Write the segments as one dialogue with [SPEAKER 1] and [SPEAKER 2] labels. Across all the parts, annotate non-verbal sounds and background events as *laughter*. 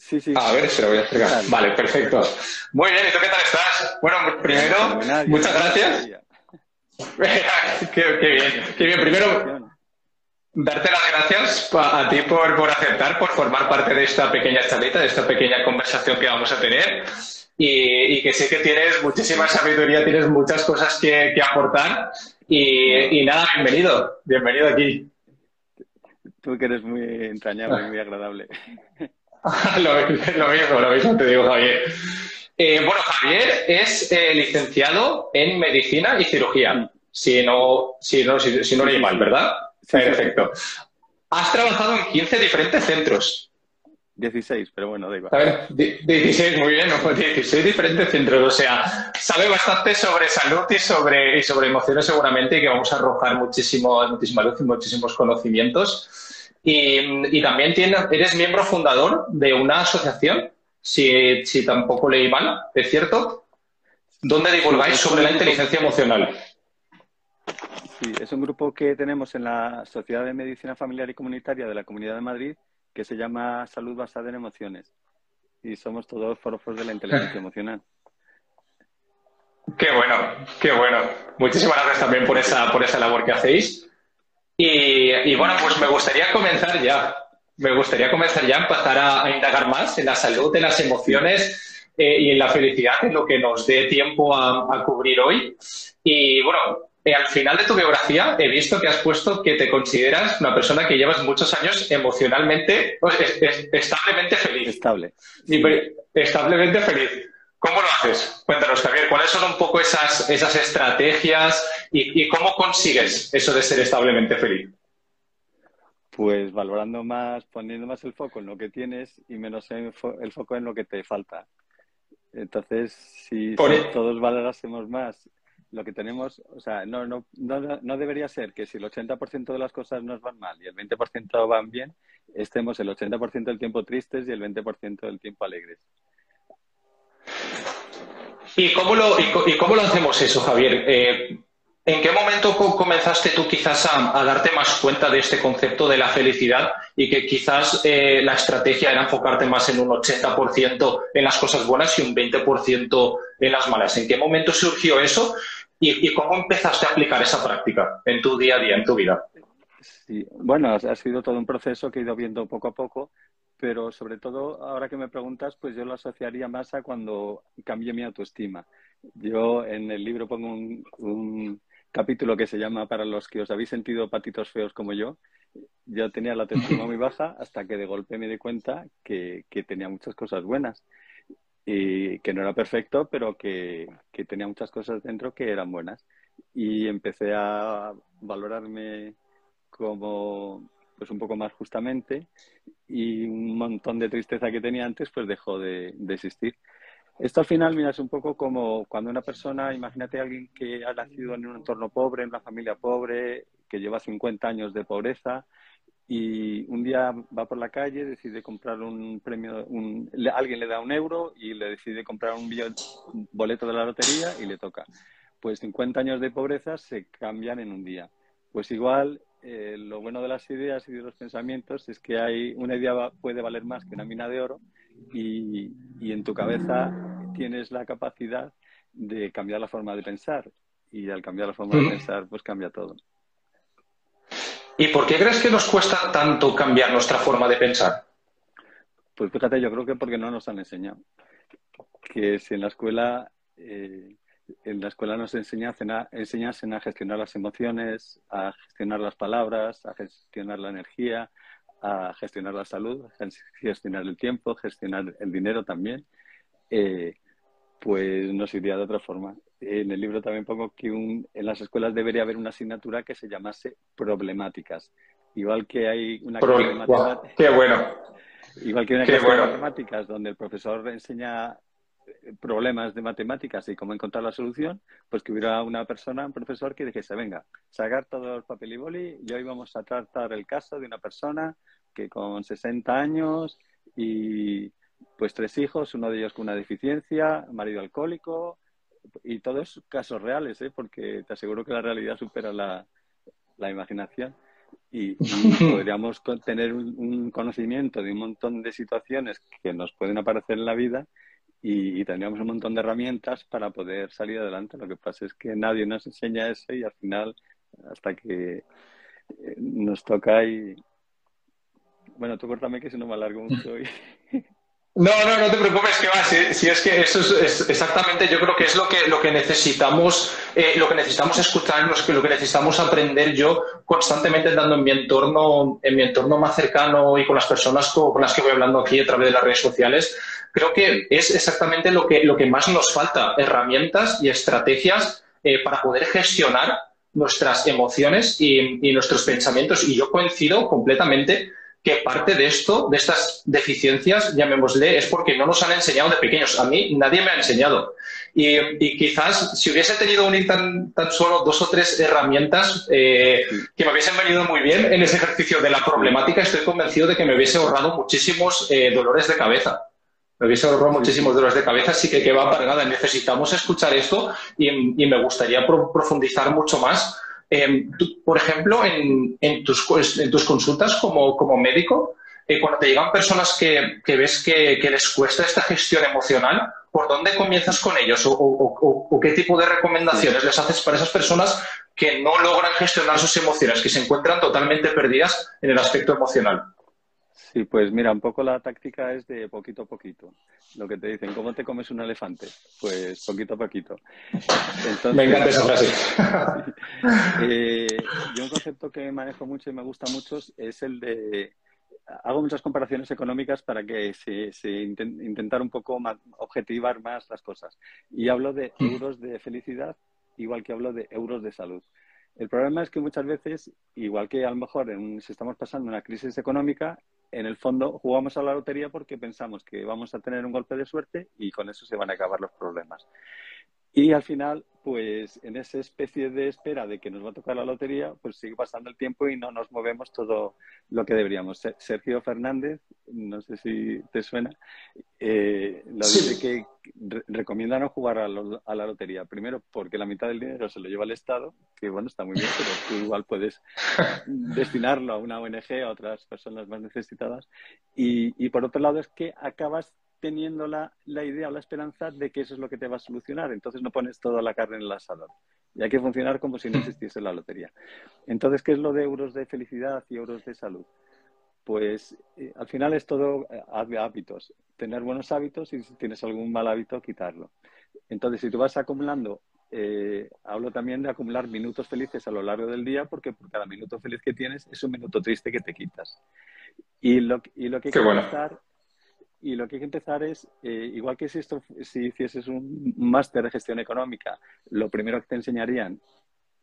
[SPEAKER 1] Sí, sí.
[SPEAKER 2] A ver, se lo voy a explicar. Vale, perfecto. Muy bien, ¿y tú qué tal estás? Bueno, primero, muchas gracias. *laughs* qué, bien, qué bien. Primero, darte las gracias a ti por, por aceptar, por formar parte de esta pequeña charlita, de esta pequeña conversación que vamos a tener. Y, que sé que tienes muchísima sabiduría, tienes muchas cosas que, aportar. Y, y, nada, bienvenido, bienvenido aquí.
[SPEAKER 1] Tú que eres muy entrañable, muy agradable. *laughs* *laughs*
[SPEAKER 2] lo, mismo, lo mismo te digo, Javier. Eh, bueno, Javier es eh, licenciado en medicina y cirugía, si no, si no, si, no leí mal, ¿verdad? Perfecto. Has trabajado en 15 diferentes centros.
[SPEAKER 1] 16, pero bueno, da igual.
[SPEAKER 2] A ver, 16, muy bien, 16 diferentes centros. O sea, sabe bastante sobre salud y sobre, y sobre emociones seguramente y que vamos a arrojar muchísimo, muchísima luz y muchísimos conocimientos. Y, también eres miembro fundador de una asociación, si, si tampoco leí mal, ¿es cierto? ¿Dónde divulgáis sobre la inteligencia emocional?
[SPEAKER 1] Sí, es un grupo que tenemos en la Sociedad de Medicina Familiar y Comunitaria de la Comunidad de Madrid que se llama Salud Basada en Emociones. Y somos todos forofos de la inteligencia *laughs* emocional.
[SPEAKER 2] Qué bueno, qué bueno. Muchísimas gracias también por esa, por esa labor que hacéis. Y, bueno, pues me gustaría comenzar ya. Me gustaría comenzar ya a empezar a, indagar más en la salud, en las emociones eh, y en la felicidad, en lo que nos dé tiempo a, cubrir hoy. Y bueno, eh, al final de tu biografía he visto que has puesto que te consideras una persona que llevas muchos años emocionalmente, pues, establemente feliz.
[SPEAKER 1] Estable.
[SPEAKER 2] establemente feliz. ¿Cómo lo haces? Cuéntanos, Javier, ¿cuáles son un poco esas, esas estrategias y, cómo consigues eso de ser establemente feliz?
[SPEAKER 1] Pues valorando más, poniendo más el foco en lo que tienes y menos el, foco en lo que te falta. Entonces, si, todos valorásemos más lo que tenemos, o sea, no, no, no, no debería ser que si el 80% de las cosas nos van mal y el 20% van bien, estemos el 80% del tiempo tristes y el 20% del tiempo alegres.
[SPEAKER 2] ¿Y cómo lo, y, cómo lo hacemos eso, Javier? Eh, ¿En qué momento comenzaste tú quizás a, darte más cuenta de este concepto de la felicidad y que quizás eh, la estrategia era enfocarte más en un 80% en las cosas buenas y un 20% en las malas? ¿En qué momento surgió eso y, y, cómo empezaste a aplicar esa práctica en tu día a día, en tu vida?
[SPEAKER 1] Sí, bueno, ha sido todo un proceso que he ido viendo poco a poco pero sobre todo, ahora que me preguntas, pues yo lo asociaría más a cuando cambié mi autoestima. Yo en el libro pongo un, capítulo que se llama Para los que os habéis sentido patitos feos como yo. Yo tenía la autoestima muy baja hasta que de golpe me di cuenta que, tenía muchas cosas buenas y que no era perfecto, pero que, que tenía muchas cosas dentro que eran buenas. Y empecé a valorarme como pues un poco más justamente y un montón de tristeza que tenía antes pues dejó de, existir. Esto al final, mira, es un poco como cuando una persona, imagínate alguien que ha nacido en un entorno pobre, en una familia pobre, que lleva 50 años de pobreza y un día va por la calle, decide comprar un premio, alguien le da un euro y le decide comprar un, un boleto de la lotería y le toca. Pues 50 años de pobreza se cambian en un día. Pues igual eh, lo bueno de las ideas y de los pensamientos es que hay una idea puede valer más que una mina de oro y, en tu cabeza tienes la capacidad de cambiar la forma de pensar y al cambiar la forma de pensar pues cambia todo.
[SPEAKER 2] ¿Y por qué crees que nos cuesta tanto cambiar nuestra forma de pensar?
[SPEAKER 1] Pues fíjate, yo creo que porque no nos han enseñado. Que si en la escuela eh, en la escuela nos enseña, enseñan a gestionar las emociones, a gestionar las palabras, a gestionar la energía, a gestionar la salud, a gestionar el tiempo, gestionar el dinero también. Eh, pues nos iría de otra forma. En el libro también pongo que en las escuelas debería haber una asignatura que se llamase problemáticas. Igual que hay una
[SPEAKER 2] clase de ¡Qué bueno!
[SPEAKER 1] Igual que una clase de matemáticas donde el profesor enseña problemas de matemáticas y cómo encontrar la solución, pues que hubiera una persona, un profesor que dijese, venga, sacar todo el papel y boli y hoy vamos a tratar el caso de una persona que con 60 años y pues tres hijos, uno de ellos con una deficiencia, marido alcohólico y todos casos reales, ¿eh? porque te aseguro que la realidad supera la, la imaginación. y, *laughs* podríamos tener un, conocimiento de un montón de situaciones que nos pueden aparecer en la vida y, tendríamos un montón de herramientas para poder salir adelante. Lo que pasa es que nadie nos enseña eso y al final, hasta que eh, nos toca y... Bueno, tú cortame que si no me alargo mucho. Y... *laughs* *laughs*
[SPEAKER 2] No, no, no te preocupes, que va. Si, es que eso es, exactamente, yo creo que es lo que, lo que necesitamos, eh, lo que necesitamos escuchar, lo que, lo que necesitamos aprender yo constantemente dando en mi entorno, en mi entorno más cercano y con las personas con, las que voy hablando aquí a través de las redes sociales. Creo que es exactamente lo que, lo que más nos falta, herramientas y estrategias eh, para poder gestionar nuestras emociones y, y nuestros pensamientos. Y yo coincido completamente que parte de esto, de estas deficiencias, llamémosle, es porque no nos han enseñado de pequeños. A mí nadie me ha enseñado. Y, quizás si hubiese tenido un, tan, tan, solo dos o tres herramientas eh, que me hubiesen venido muy bien en ese ejercicio de la problemática, estoy convencido de que me hubiese ahorrado muchísimos eh, dolores de cabeza. Me hubiese ahorrado muchísimos dolores de cabeza, así que que va apargada. Necesitamos escuchar esto y, y me gustaría profundizar mucho más Em, por ejemplo, en, tus, en, tus, consultas como, médico, eh, cuando te llegan personas que, ves que, les cuesta esta gestión emocional, ¿por dónde comienzas con ellos? ¿O, qué tipo de recomendaciones les haces para esas personas que no logran gestionar sus emociones, que se encuentran totalmente perdidas en el aspecto emocional?
[SPEAKER 1] Sí, pues mira, un poco la táctica es de poquito a poquito. Lo que te dicen, ¿cómo te comes un elefante? Pues poquito a poquito.
[SPEAKER 2] me encanta *laughs* esa frase.
[SPEAKER 1] eh, yo un concepto que manejo mucho y me gusta mucho es el de... Hago muchas comparaciones económicas para que se, se intentar un poco objetivar más las cosas. Y hablo de mm. euros de felicidad, igual que hablo de euros de salud. El problema es que muchas veces, igual que a lo mejor si estamos pasando una crisis económica, en el fondo jugamos a la lotería porque pensamos que vamos a tener un golpe de suerte y con eso se van a acabar los problemas. Y al final, pues en esa especie de espera de que nos va a tocar la lotería, pues sigue pasando el tiempo y no nos movemos todo lo que deberíamos. Sergio Fernández, no sé si te suena, eh, lo dice que recomienda no jugar a, la lotería. Primero, porque la mitad del dinero se lo lleva el Estado, que bueno, está muy bien, pero tú igual puedes *laughs* destinarlo a una ONG, a otras personas más necesitadas. Y, y por otro lado, es que acabas teniendo la, idea o la esperanza de que eso es lo que te va a solucionar. Entonces no pones toda la carne en el asador. Y hay que funcionar como si no existiese la lotería. Entonces, ¿qué es lo de euros de felicidad y euros de salud? Pues eh, al final es todo eh, hábitos. Tener buenos hábitos y si tienes algún mal hábito, quitarlo. Entonces, si tú vas acumulando, eh, hablo también de acumular minutos felices a lo largo del día, porque por cada minuto feliz que tienes es un minuto triste que te quitas. Y lo, y lo que hay que bueno. Y lo que hay que empezar es, eh, igual que si, esto, si hicieses un máster de gestión económica, lo primero que te enseñarían,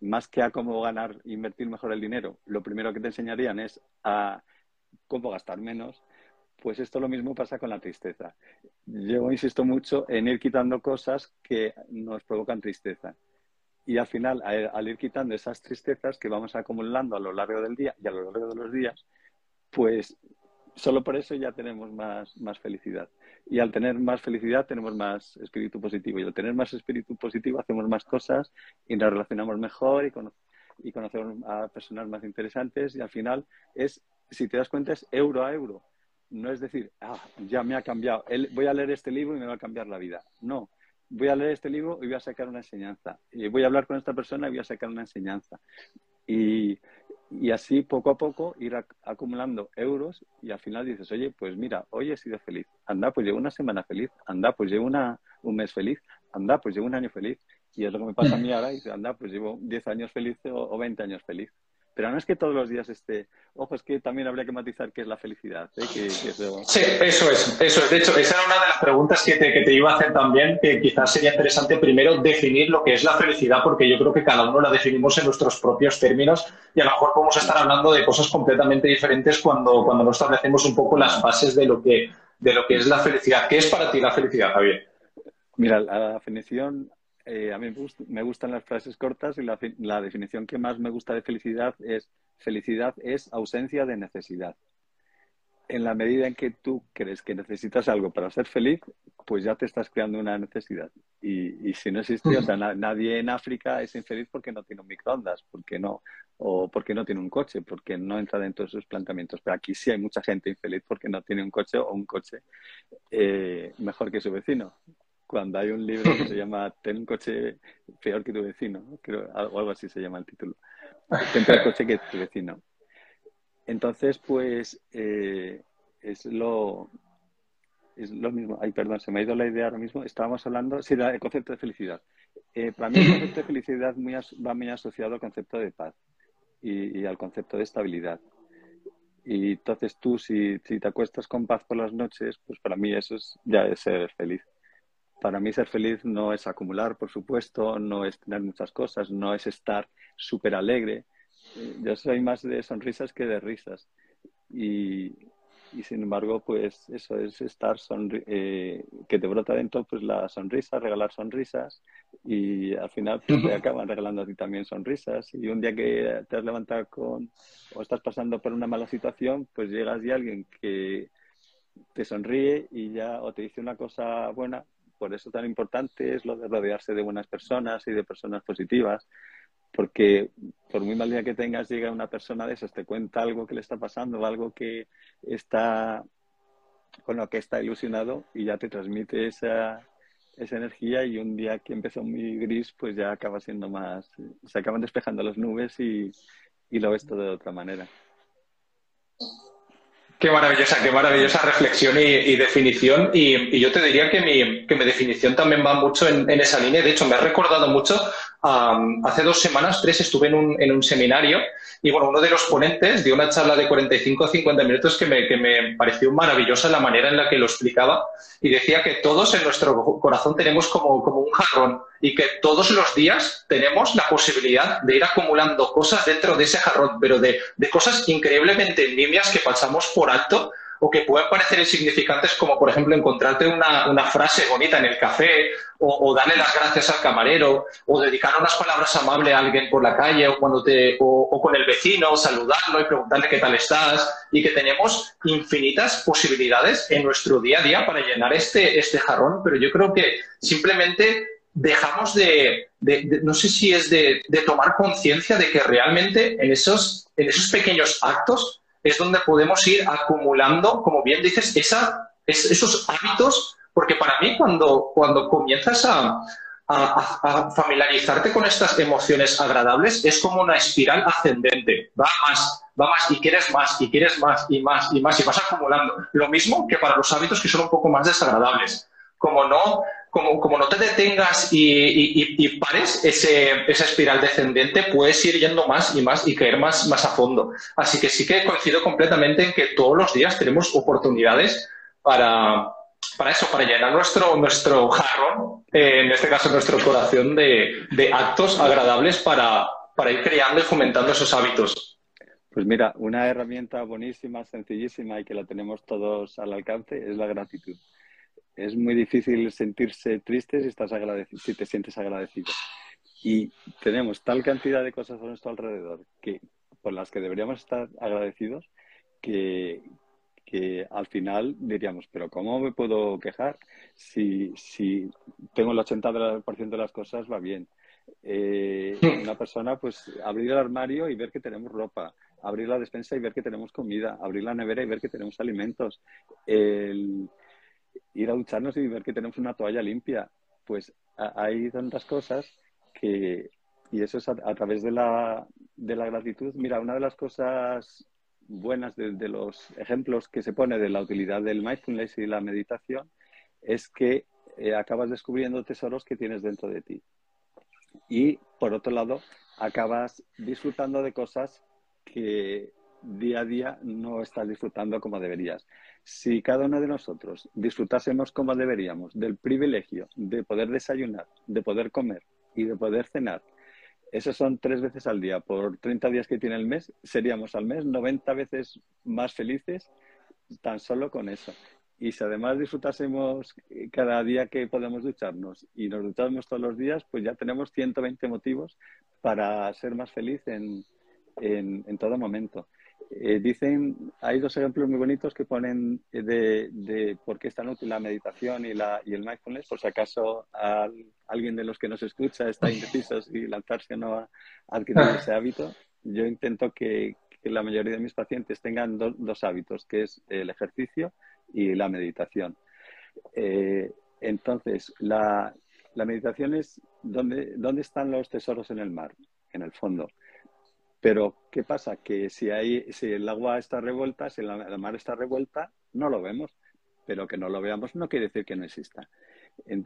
[SPEAKER 1] más que a cómo ganar, invertir mejor el dinero, lo primero que te enseñarían es a cómo gastar menos, pues esto lo mismo pasa con la tristeza. Yo insisto mucho en ir quitando cosas que nos provocan tristeza. Y al final, al ir quitando esas tristezas que vamos acumulando a lo largo del día y a lo largo de los días, pues solo por eso ya tenemos más, más felicidad. Y al tener más felicidad tenemos más espíritu positivo. Y al tener más espíritu positivo hacemos más cosas y nos relacionamos mejor y, y conocemos a personas más interesantes. Y al final es, si te das cuenta, es euro a euro. No es decir, ah, ya me ha cambiado, voy a leer este libro y me va a cambiar la vida. No, voy a leer este libro y voy a sacar una enseñanza. Y voy a hablar con esta persona y voy a sacar una enseñanza. Y, y así poco a poco ir acumulando euros y al final dices, oye, pues mira, hoy he sido feliz, anda, pues llevo una semana feliz, anda, pues llevo una, un mes feliz, anda, pues llevo un año feliz. Y es lo que me pasa a mí ahora, y anda, pues llevo 10 años feliz o, o 20 años feliz. Pero no es que todos los días esté. Ojo, es que también habría que matizar qué es la felicidad. ¿eh? Sí,
[SPEAKER 2] eso es, eso es. De hecho, esa era una de las preguntas que te, que te iba a hacer también, que quizás sería interesante primero definir lo que es la felicidad, porque yo creo que cada uno la definimos en nuestros propios términos y a lo mejor podemos estar hablando de cosas completamente diferentes cuando, cuando no establecemos un poco las bases de lo que, de lo que es la felicidad. ¿Qué es para ti la felicidad, Javier?
[SPEAKER 1] Mira, la definición eh, a mí me, gustan las frases cortas y la, definición que más me gusta de felicidad es felicidad es ausencia de necesidad. en la medida en que tú crees que necesitas algo para ser feliz, pues ya te estás creando una necesidad. Y, si no existe, o sea, nadie en África es infeliz porque no tiene un microondas, porque no, o porque no tiene un coche, porque no entra dentro de sus planteamientos. Pero aquí sí hay mucha gente infeliz porque no tiene un coche o un coche eh, mejor que su vecino. Cuando hay un libro que se llama *laughs* Ten un coche peor que tu vecino, creo, o algo así se llama el título. Ten peor coche que tu vecino. Entonces, pues eh, es lo es lo mismo. Ay, perdón, se me ha ido la idea ahora mismo. Estábamos hablando, sí, del concepto de felicidad. Eh, para mí el concepto de felicidad va muy asociado al concepto de paz y, al concepto de estabilidad. Y entonces tú, si, si, te acuestas con paz por las noches, pues para mí eso es, ya es ser feliz. Para mí ser feliz no es acumular, por supuesto, no es tener muchas cosas, no es estar súper alegre, yo soy más de sonrisas que de risas. Y, sin embargo, pues eso es estar eh, que te brota dentro pues la sonrisa, regalar sonrisas y al final pues, te acaban regalando a ti también sonrisas. Y un día que te has levantado con o estás pasando por una mala situación, pues llegas y alguien que te sonríe y ya o te dice una cosa buena. Por eso tan importante es lo de rodearse de buenas personas y de personas positivas porque por muy mal día que tengas, llega una persona de esas, te cuenta algo que le está pasando, algo que está con lo que está ilusionado y ya te transmite esa, esa energía y un día que empezó muy gris, pues ya acaba siendo más, se acaban despejando las nubes y, y lo ves todo de otra manera.
[SPEAKER 2] Qué maravillosa, qué maravillosa reflexión y, definición. Y, yo te diría que mi, que mi definición también va mucho en, esa línea. De hecho, me ha recordado mucho hace dos semanas, tres, estuve en un, seminario y bueno, uno de los ponentes dio una charla de 45 o 50 minutos que me, pareció maravillosa la manera en la que lo explicaba y decía que todos en nuestro corazón tenemos como, como un jarrón y que todos los días tenemos la posibilidad de ir acumulando cosas dentro de ese jarrón, pero de, de cosas increíblemente nimias que pasamos por alto o que pueden parecer insignificantes, como por ejemplo encontrarte una, una frase bonita en el café, o, darle las gracias al camarero, o dedicar unas palabras amables a alguien por la calle, o, cuando te, o, con el vecino, saludarlo y preguntarle qué tal estás, y que tenemos infinitas posibilidades en nuestro día a día para llenar este, este jarrón, pero yo creo que simplemente dejamos de, de, no sé si es de, de tomar conciencia de que realmente en esos, en esos pequeños actos es donde podemos ir acumulando, como bien dices, esos hábitos, porque para mí cuando, cuando comienzas a, familiarizarte con estas emociones agradables es como una espiral ascendente, va más, va más y quieres más y quieres más y más y más y vas acumulando. Lo mismo que para los hábitos que son un poco más desagradables. Como no como, no te detengas y, pares ese, esa espiral descendente, puedes ir yendo más y más y caer más, a fondo. Así que sí que coincido completamente en que todos los días tenemos oportunidades para, eso, para llenar nuestro, nuestro jarrón, eh, en este caso nuestro corazón, de, actos agradables para ir creando y fomentando esos hábitos.
[SPEAKER 1] Pues mira, una herramienta buenísima, sencillísima y que la tenemos todos al alcance es la gratitud es muy difícil sentirse triste si, estás agradecido, si te sientes agradecido. Y tenemos tal cantidad de cosas a nuestro alrededor que, por las que deberíamos estar agradecidos que, que al final diríamos, pero ¿cómo me puedo quejar si, si tengo el 80% de las cosas va bien? Eh, una persona, pues abrir el armario y ver que tenemos ropa, abrir la despensa y ver que tenemos comida, abrir la nevera y ver que tenemos alimentos, el, ir a ducharnos y ver que tenemos una toalla limpia. Pues hay tantas cosas que, y eso es a, través de la, de la, gratitud. Mira, una de las cosas buenas de, los ejemplos que se pone de la utilidad del mindfulness y la meditación es que eh, acabas descubriendo tesoros que tienes dentro de ti. Y por otro lado, acabas disfrutando de cosas que día a día no estás disfrutando como deberías. Si cada uno de nosotros disfrutásemos como deberíamos del privilegio de poder desayunar, de poder comer y de poder cenar, eso son tres veces al día. Por 30 días que tiene el mes, seríamos al mes 90 veces más felices tan solo con eso. Y si además disfrutásemos cada día que podemos ducharnos y nos duchamos todos los días, pues ya tenemos 120 motivos para ser más feliz en, en todo momento. Eh, dicen, hay dos ejemplos muy bonitos que ponen de, de, por qué es tan útil la meditación y, la, y el mindfulness, por si acaso alguien de los que nos escucha está indeciso si lanzarse o no a, adquirir ese hábito. Yo intento que, que, la mayoría de mis pacientes tengan dos hábitos, que es el ejercicio y la meditación. Eh, entonces, la, la meditación es ¿dónde, dónde están los tesoros en el mar, en el fondo. Pero, ¿qué pasa? Que si, el agua está revuelta, si la, mar está revuelta, no lo vemos. Pero que no lo veamos no quiere decir que no exista.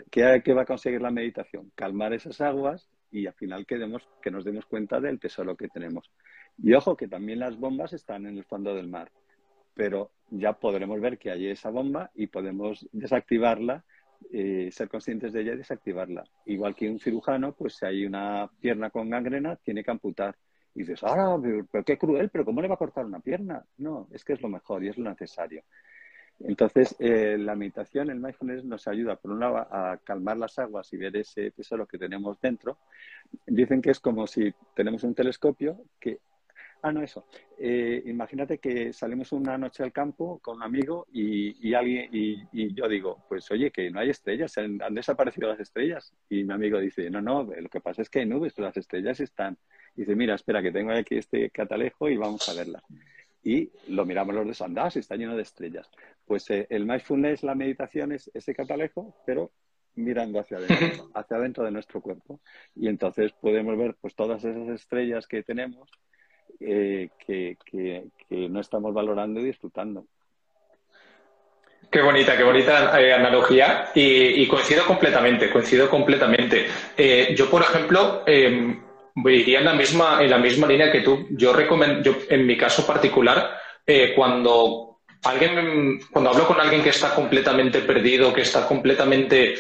[SPEAKER 1] ¿Qué, ¿Qué, va a conseguir la meditación? Calmar esas aguas y al final que nos demos cuenta del tesoro que tenemos. Y ojo, que también las bombas están en el fondo del mar. Pero ya podremos ver que hay esa bomba y podemos desactivarla eh, ser conscientes de ella y desactivarla. Igual que un cirujano, pues si hay una pierna con gangrena, tiene que amputar. Y dices, ah, pero, qué cruel, pero ¿cómo le va a cortar una pierna? No, es que es lo mejor y es lo necesario. Entonces, eh, la meditación, el mindfulness, nos ayuda, por un lado, a calmar las aguas y ver ese tesoro que tenemos dentro. Dicen que es como si tenemos un telescopio que Ah, no, eso. Eh, imagínate que salimos una noche al campo con un amigo y, alguien y, yo digo, pues oye, que no hay estrellas, han, desaparecido las estrellas. Y mi amigo dice, no, no, lo que pasa es que hay nubes, pero las estrellas están. Y dice, mira, espera, que tengo aquí este catalejo y vamos a verla. Y lo miramos los dos, anda, está lleno de estrellas. Pues eh, el mindfulness, la meditación es ese catalejo, pero mirando hacia adentro, *laughs* hacia adentro de nuestro cuerpo. Y entonces podemos ver pues todas esas estrellas que tenemos eh, que, no estamos valorando y disfrutando.
[SPEAKER 2] Qué bonita, qué bonita eh, analogía y, coincido completamente, coincido completamente. Eh, yo, por ejemplo, em, iría en la misma en la misma línea que tú. Yo recomiendo, yo, en mi caso particular, cuando alguien, cuando hablo con alguien que está completamente perdido, que está completamente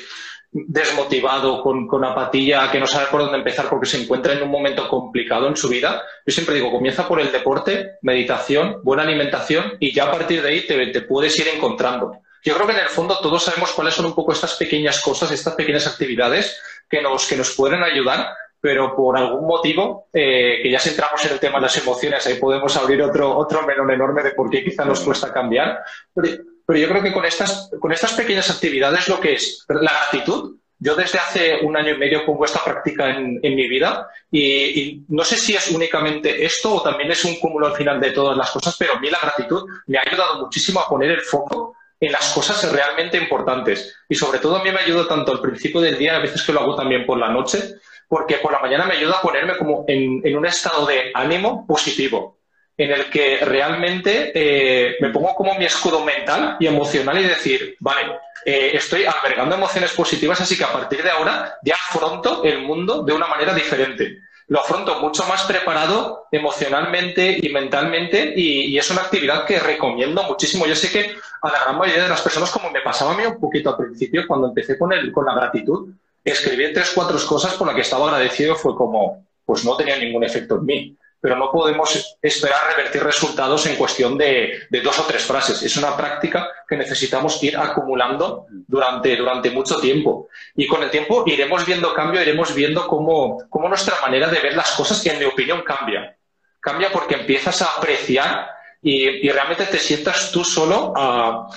[SPEAKER 2] desmotivado, con, con, apatía, que no sabe por dónde empezar porque se encuentra en un momento complicado en su vida, yo siempre digo, comienza por el deporte, meditación, buena alimentación y ya a partir de ahí te, te puedes ir encontrando. Yo creo que en el fondo todos sabemos cuáles son un poco estas pequeñas cosas, estas pequeñas actividades que nos, que nos pueden ayudar, pero por algún motivo, eh, que ya si entramos en el tema de las emociones, ahí podemos abrir otro, otro enorme de por qué quizá nos cuesta cambiar. Pero, yo creo que con estas, con estas pequeñas actividades lo que es la gratitud, yo desde hace un año y medio pongo esta práctica en, en mi vida y, no sé si es únicamente esto o también es un cúmulo al final de todas las cosas, pero a mí la gratitud me ha ayudado muchísimo a poner el foco en las cosas realmente importantes. Y sobre todo a mí me ayuda tanto al principio del día, a veces que lo hago también por la noche, porque por la mañana me ayuda a ponerme como en, en un estado de ánimo positivo en el que realmente eh, me pongo como mi escudo mental y emocional y decir, vale, eh, estoy albergando emociones positivas, así que a partir de ahora ya afronto el mundo de una manera diferente. Lo afronto mucho más preparado emocionalmente y mentalmente y, es una actividad que recomiendo muchísimo. Yo sé que a la gran mayoría de las personas, como me pasaba a mí un poquito al principio, cuando empecé con, el, con la gratitud, escribir tres, cuatro cosas por las que estaba agradecido fue como, pues no tenía ningún efecto en mí pero no podemos esperar revertir resultados en cuestión de, dos o tres frases. Es una práctica que necesitamos ir acumulando durante, durante mucho tiempo. Y con el tiempo iremos viendo cambio, iremos viendo cómo, cómo nuestra manera de ver las cosas, en mi opinión, cambia. Cambia porque empiezas a apreciar y, realmente te sientas tú solo a,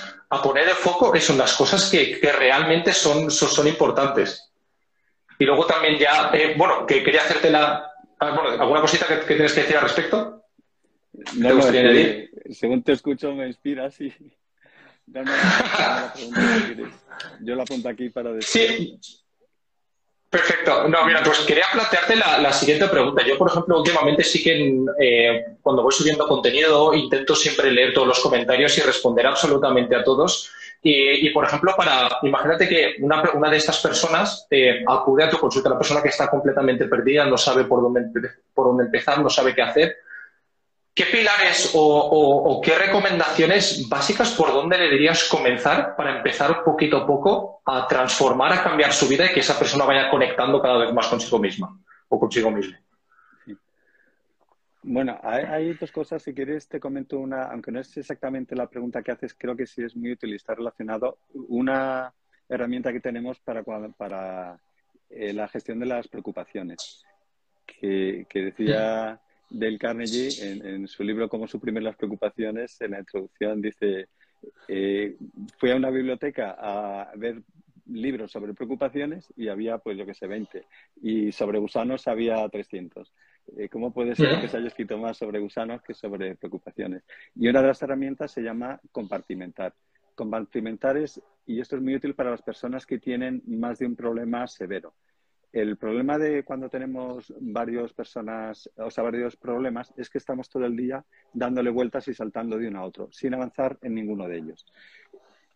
[SPEAKER 2] poner el foco en las cosas que, realmente son, son, importantes. Y luego también ya, eh, bueno, que quería hacerte la, Ah, ¿Alguna cosita que, tienes que decir al respecto?
[SPEAKER 1] No, no, según te escucho me inspira, *laughs* sí. Yo la apunto aquí para decir.
[SPEAKER 2] Sí. Perfecto. No, mira, pues quería plantearte la, siguiente pregunta. Yo, por ejemplo, últimamente sí que eh, cuando voy subiendo contenido intento siempre leer todos los comentarios y responder absolutamente a todos. Y, por ejemplo, para imagínate que una, de estas personas eh, acude a tu consulta, la persona que está completamente perdida, no sabe por dónde, por dónde empezar, no sabe qué hacer. ¿Qué pilares o, qué recomendaciones básicas por dónde le dirías comenzar para empezar poquito a poco a transformar, a cambiar su vida y que esa persona vaya conectando cada vez más consigo misma o consigo mismo?
[SPEAKER 1] Bueno, hay, dos cosas. Si quieres, te comento una, aunque no es exactamente la pregunta que haces, creo que sí es muy útil y está relacionado. Una herramienta que tenemos para, para eh, la gestión de las preocupaciones, que, decía del Carnegie, en, su libro Cómo suprimir las preocupaciones, en la introducción dice, eh, fui a una biblioteca a ver libros sobre preocupaciones y había, pues yo que sé, 20. Y sobre gusanos había 300. Eh, ¿Cómo puede ser que se haya escrito más sobre gusanos que sobre preocupaciones? Y una de las herramientas se llama compartimentar. Compartimentar es, y esto es muy útil para las personas que tienen más de un problema severo. El problema de cuando tenemos varios personas, o sea, varios problemas, es que estamos todo el día dándole vueltas y saltando de uno a otro, sin avanzar en ninguno de ellos.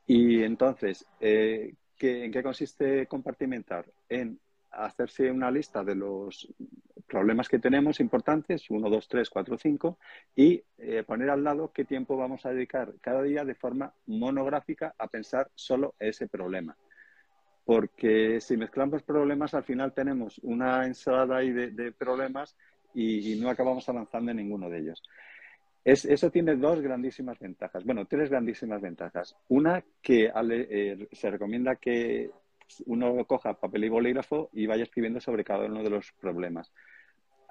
[SPEAKER 1] Y entonces, eh, ¿en qué consiste compartimentar? En hacerse una lista de los problemas que tenemos importantes, 1, 2, 3, 4, 5, y eh, poner al lado qué tiempo vamos a dedicar cada día de forma monográfica a pensar solo ese problema. Porque si mezclamos problemas, al final tenemos una ensalada ahí de, problemas y, no acabamos avanzando en ninguno de ellos. eso tiene dos grandísimas ventajas. Bueno, tres grandísimas ventajas. Una, que eh, se recomienda que uno coja papel y bolígrafo y vaya escribiendo sobre cada uno de los problemas.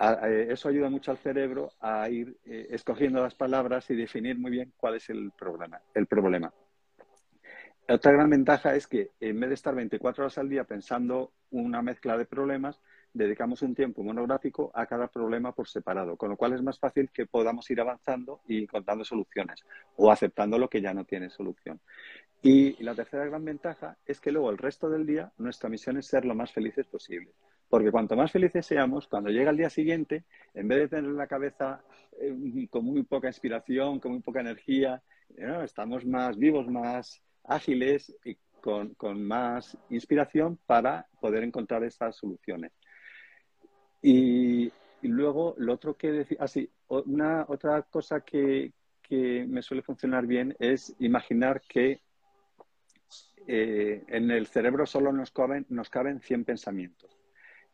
[SPEAKER 1] Eh, eso ayuda mucho al cerebro a ir eh, escogiendo las palabras y definir muy bien cuál es el problema. El problema. Otra gran ventaja es que en vez de estar 24 horas al día pensando una mezcla de problemas, dedicamos un tiempo monográfico a cada problema por separado, con lo cual es más fácil que podamos ir avanzando y encontrando soluciones o aceptando lo que ya no tiene solución. Y la tercera gran ventaja es que luego el resto del día nuestra misión es ser lo más felices posible. Porque cuanto más felices seamos, cuando llega el día siguiente, en vez de tener la cabeza eh, con muy poca inspiración, con muy poca energía, estamos más vivos, más ágiles y con, más inspiración para poder encontrar estas soluciones. Y, luego, lo otro que decir, así, ah, una otra cosa que, que me suele funcionar bien es imaginar que eh, en el cerebro solo nos caben, nos caben 100 pensamientos.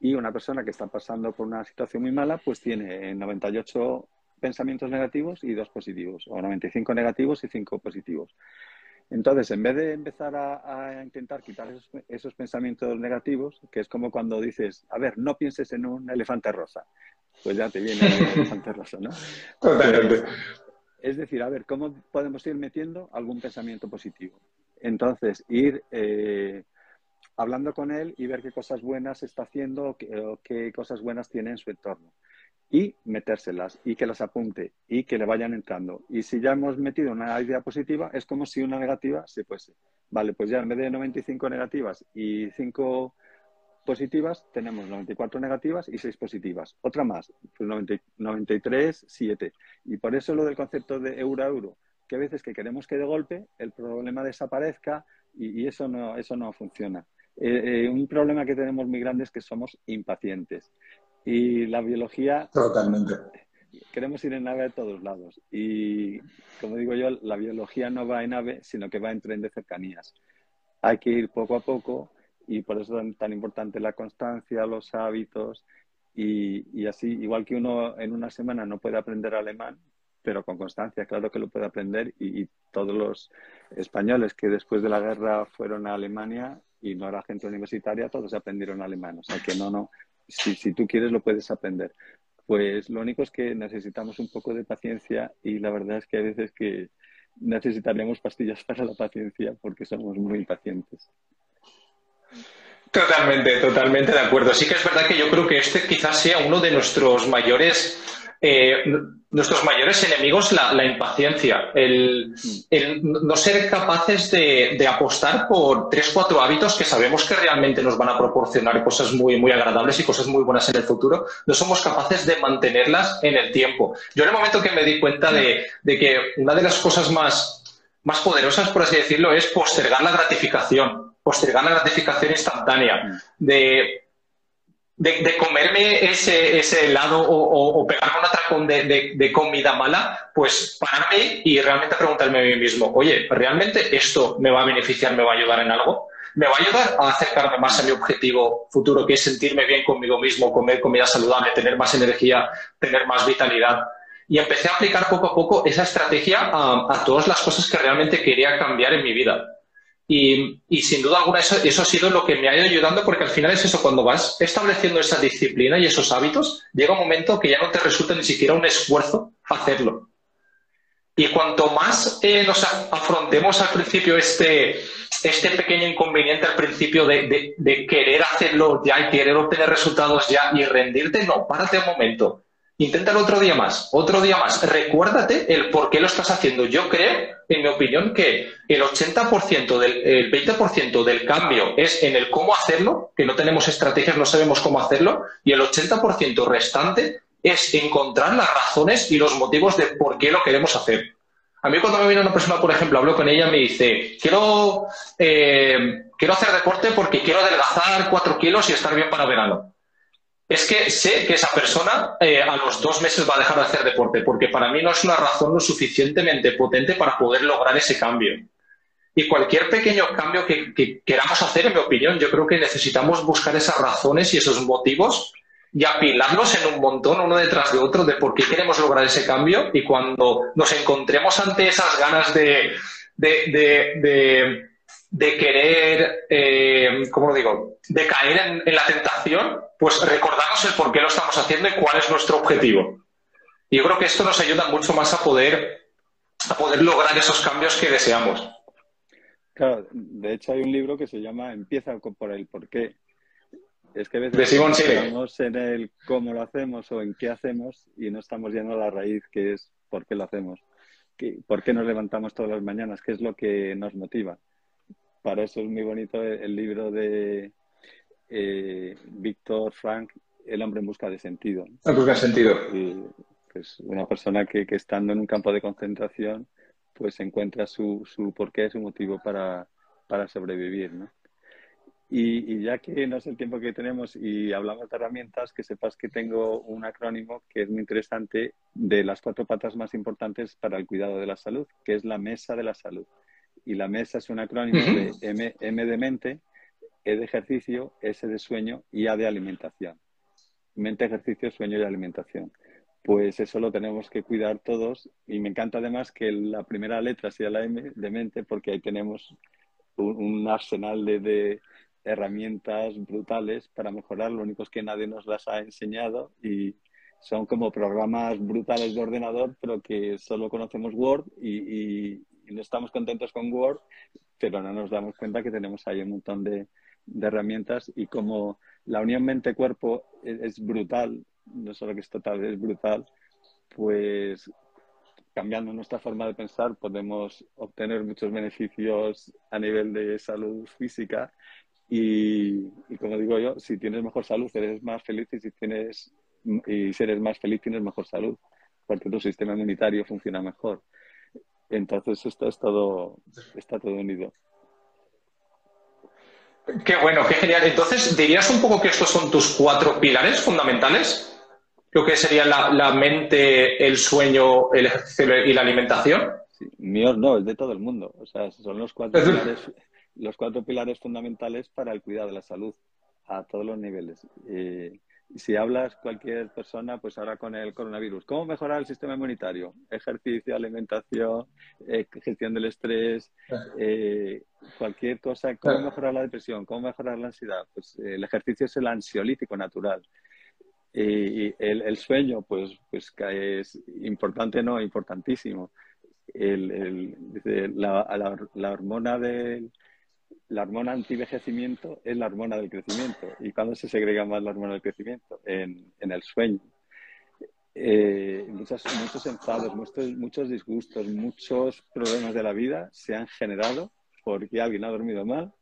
[SPEAKER 1] Y una persona que está pasando por una situación muy mala, pues tiene 98 pensamientos negativos y dos positivos, o 95 negativos y 5 positivos. Entonces, en vez de empezar a, intentar quitar esos, pensamientos negativos, que es como cuando dices, a ver, no pienses en un elefante rosa, pues ya te viene el *laughs* elefante rosa, ¿no? Pues, es decir, a ver, ¿cómo podemos ir metiendo algún pensamiento positivo? Entonces, ir eh, hablando con él y ver qué cosas buenas está haciendo o qué, cosas buenas tiene en su entorno. Y metérselas y que las apunte y que le vayan entrando. Y si ya hemos metido una idea positiva, es como si una negativa se fuese. Vale, pues ya en vez de 95 negativas y 5 positivas, tenemos 94 negativas y 6 positivas. Otra más, pues 93, 7. Y por eso lo del concepto de euro-euro que a veces que queremos que de golpe el problema desaparezca y, eso, no, eso no funciona. Eh, eh, un problema que tenemos muy grande es que somos impacientes. Y la biología...
[SPEAKER 3] Totalmente.
[SPEAKER 1] Queremos ir en nave a todos lados. Y como digo yo, la biología no va en nave, sino que va en tren de cercanías. Hay que ir poco a poco y por eso es tan importante la constancia, los hábitos. Y, y así, igual que uno en una semana no puede aprender alemán, pero con constancia, claro que lo puede aprender y, todos los españoles que después de la guerra fueron a Alemania y no era gente universitaria, todos aprendieron alemán. O sea que no, no, si, si tú quieres lo puedes aprender. Pues lo único es que necesitamos un poco de paciencia y la verdad es que a veces que necesitaremos pastillas *laughs* para la paciencia porque somos muy impacientes.
[SPEAKER 2] Totalmente, totalmente de acuerdo. Sí que es verdad que yo creo que este quizás sea uno de nuestros mayores eh, nuestros mayores enemigos la, impaciencia, el, no ser capaces de, apostar por tres, cuatro hábitos que sabemos que realmente nos van a proporcionar cosas muy, muy agradables y cosas muy buenas en el futuro, no somos capaces de mantenerlas en el tiempo. Yo en el momento que me di cuenta de, que una de las cosas más, más poderosas, por así decirlo, es postergar la gratificación, postergar la gratificación instantánea, de de, comerme ese, ese helado o, o, pegarme un atracón de, comida mala, pues pararme y realmente preguntarme a mí mismo, oye, ¿realmente esto me va a beneficiar, me va a ayudar en algo? ¿Me va a ayudar a acercarme más a mi objetivo futuro, que es sentirme bien conmigo mismo, comer comida saludable, tener más energía, tener más vitalidad? Y empecé a aplicar poco a poco esa estrategia a, a todas las cosas que realmente quería cambiar en mi vida. Y, sin duda alguna eso, eso, ha sido lo que me ha ido ayudando porque al final es eso, cuando vas estableciendo esa disciplina y esos hábitos, llega un momento que ya no te resulta ni siquiera un esfuerzo hacerlo. Y cuanto más eh, nos afrontemos al principio este, este pequeño inconveniente al principio de, de, querer hacerlo ya y querer obtener resultados ya y rendirte, no, párate un momento. Inténtalo otro día más, otro día más. Recuérdate el por qué lo estás haciendo. Yo creo, en mi opinión, que el 80% del el 20% del cambio es en el cómo hacerlo, que no tenemos estrategias, no sabemos cómo hacerlo, y el 80% restante es encontrar las razones y los motivos de por qué lo queremos hacer. A mí cuando me viene una persona, por ejemplo, hablo con ella y me dice, quiero, eh, quiero hacer deporte porque quiero adelgazar cuatro kilos y estar bien para verano es que sé que esa persona eh, a los dos meses va a dejar de hacer deporte, porque para mí no es una razón lo suficientemente potente para poder lograr ese cambio. Y cualquier pequeño cambio que, queramos hacer, en mi opinión, yo creo que necesitamos buscar esas razones y esos motivos y apilarlos en un montón, uno detrás de otro, de por qué queremos lograr ese cambio. Y cuando nos encontremos ante esas ganas de, de, de, querer, eh, ¿cómo lo digo?, de caer en la tentación, pues recordarnos el por qué lo estamos haciendo y cuál es nuestro objetivo. Y yo creo que esto nos ayuda mucho más a poder, a poder lograr esos cambios que deseamos.
[SPEAKER 1] Claro, de hecho hay un libro que se llama Empieza por el por qué. Es que a veces
[SPEAKER 2] estamos
[SPEAKER 1] en el cómo lo hacemos o en qué hacemos y no estamos yendo a la raíz que es por qué lo hacemos. ¿Por qué nos levantamos todas las mañanas? ¿Qué es lo que nos motiva? Para eso es muy bonito el libro de eh, Víctor Frank, El hombre en busca de sentido.
[SPEAKER 2] En busca de sentido.
[SPEAKER 1] pues una persona que, estando en un campo de concentración, pues encuentra su, su porqué, su motivo para, para sobrevivir, ¿no? Y, ya que no es el tiempo que tenemos y hablamos de herramientas, que sepas que tengo un acrónimo que es muy interesante de las cuatro patas más importantes para el cuidado de la salud, que es la mesa de la salud. Y la mesa es un acrónimo de M, M de mente, e de ejercicio, S de sueño y A de alimentación. Mente, ejercicio, sueño y alimentación. Pues eso lo tenemos que cuidar todos y me encanta además que la primera letra sea la M de mente porque ahí tenemos un, arsenal de, herramientas brutales para mejorar. Lo único es que nadie nos las ha enseñado y son como programas brutales de ordenador, pero que solo conocemos Word y no estamos contentos con Word, pero no nos damos cuenta que tenemos ahí un montón de, de herramientas y como la unión mente-cuerpo es, brutal, no solo que es total, es brutal, pues cambiando nuestra forma de pensar podemos obtener muchos beneficios a nivel de salud física y, como digo yo, si tienes mejor salud eres más feliz y si tienes y si eres más feliz tienes mejor salud porque tu sistema inmunitario funciona mejor. Entonces esto es todo, está todo unido.
[SPEAKER 2] Qué bueno, qué genial. Entonces, ¿dirías un poco que estos son tus cuatro pilares fundamentales? Lo que sería la, mente, el sueño, el ejercicio y la alimentación.
[SPEAKER 1] Sí, míos no, es de todo el mundo. O sea, son los cuatro, *laughs* pilares, los cuatro pilares fundamentales para el cuidado de la salud a todos los niveles. Eh, si hablas cualquier persona, pues ahora con el coronavirus, ¿cómo mejorar el sistema inmunitario? Ejercicio, alimentación, eh, gestión del estrés, eh, cualquier cosa, ¿cómo mejorar la depresión? ¿Cómo mejorar la ansiedad? Pues eh, el ejercicio es el ansiolítico natural. Y el, sueño, pues, pues es importante, no, importantísimo. la, la hormona del la hormona antivejecimiento es la hormona del crecimiento. ¿Y cuándo se segrega más la hormona del crecimiento? En, el sueño. Eh, muchos, muchos enfados, muchos, muchos disgustos, muchos problemas de la vida se han generado porque alguien ha dormido mal,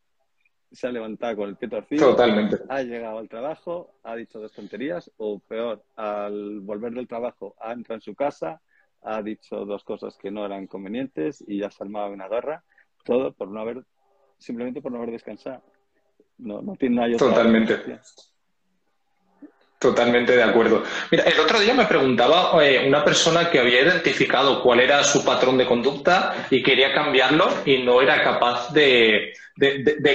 [SPEAKER 1] se ha levantado con el pie torcido,
[SPEAKER 2] Totalmente.
[SPEAKER 1] ha llegado al trabajo, ha dicho dos tonterías, o peor, al volver del trabajo ha entrado en su casa, ha dicho dos cosas que no eran convenientes y ya se ha armado una guerra, todo por no haber simplemente por no haber descansado. No, no tiene nada.
[SPEAKER 2] Totalmente. Totalmente de acuerdo. Mira, el otro día me preguntaba eh, una persona que había identificado cuál era su patrón de conducta y quería cambiarlo y no era capaz de,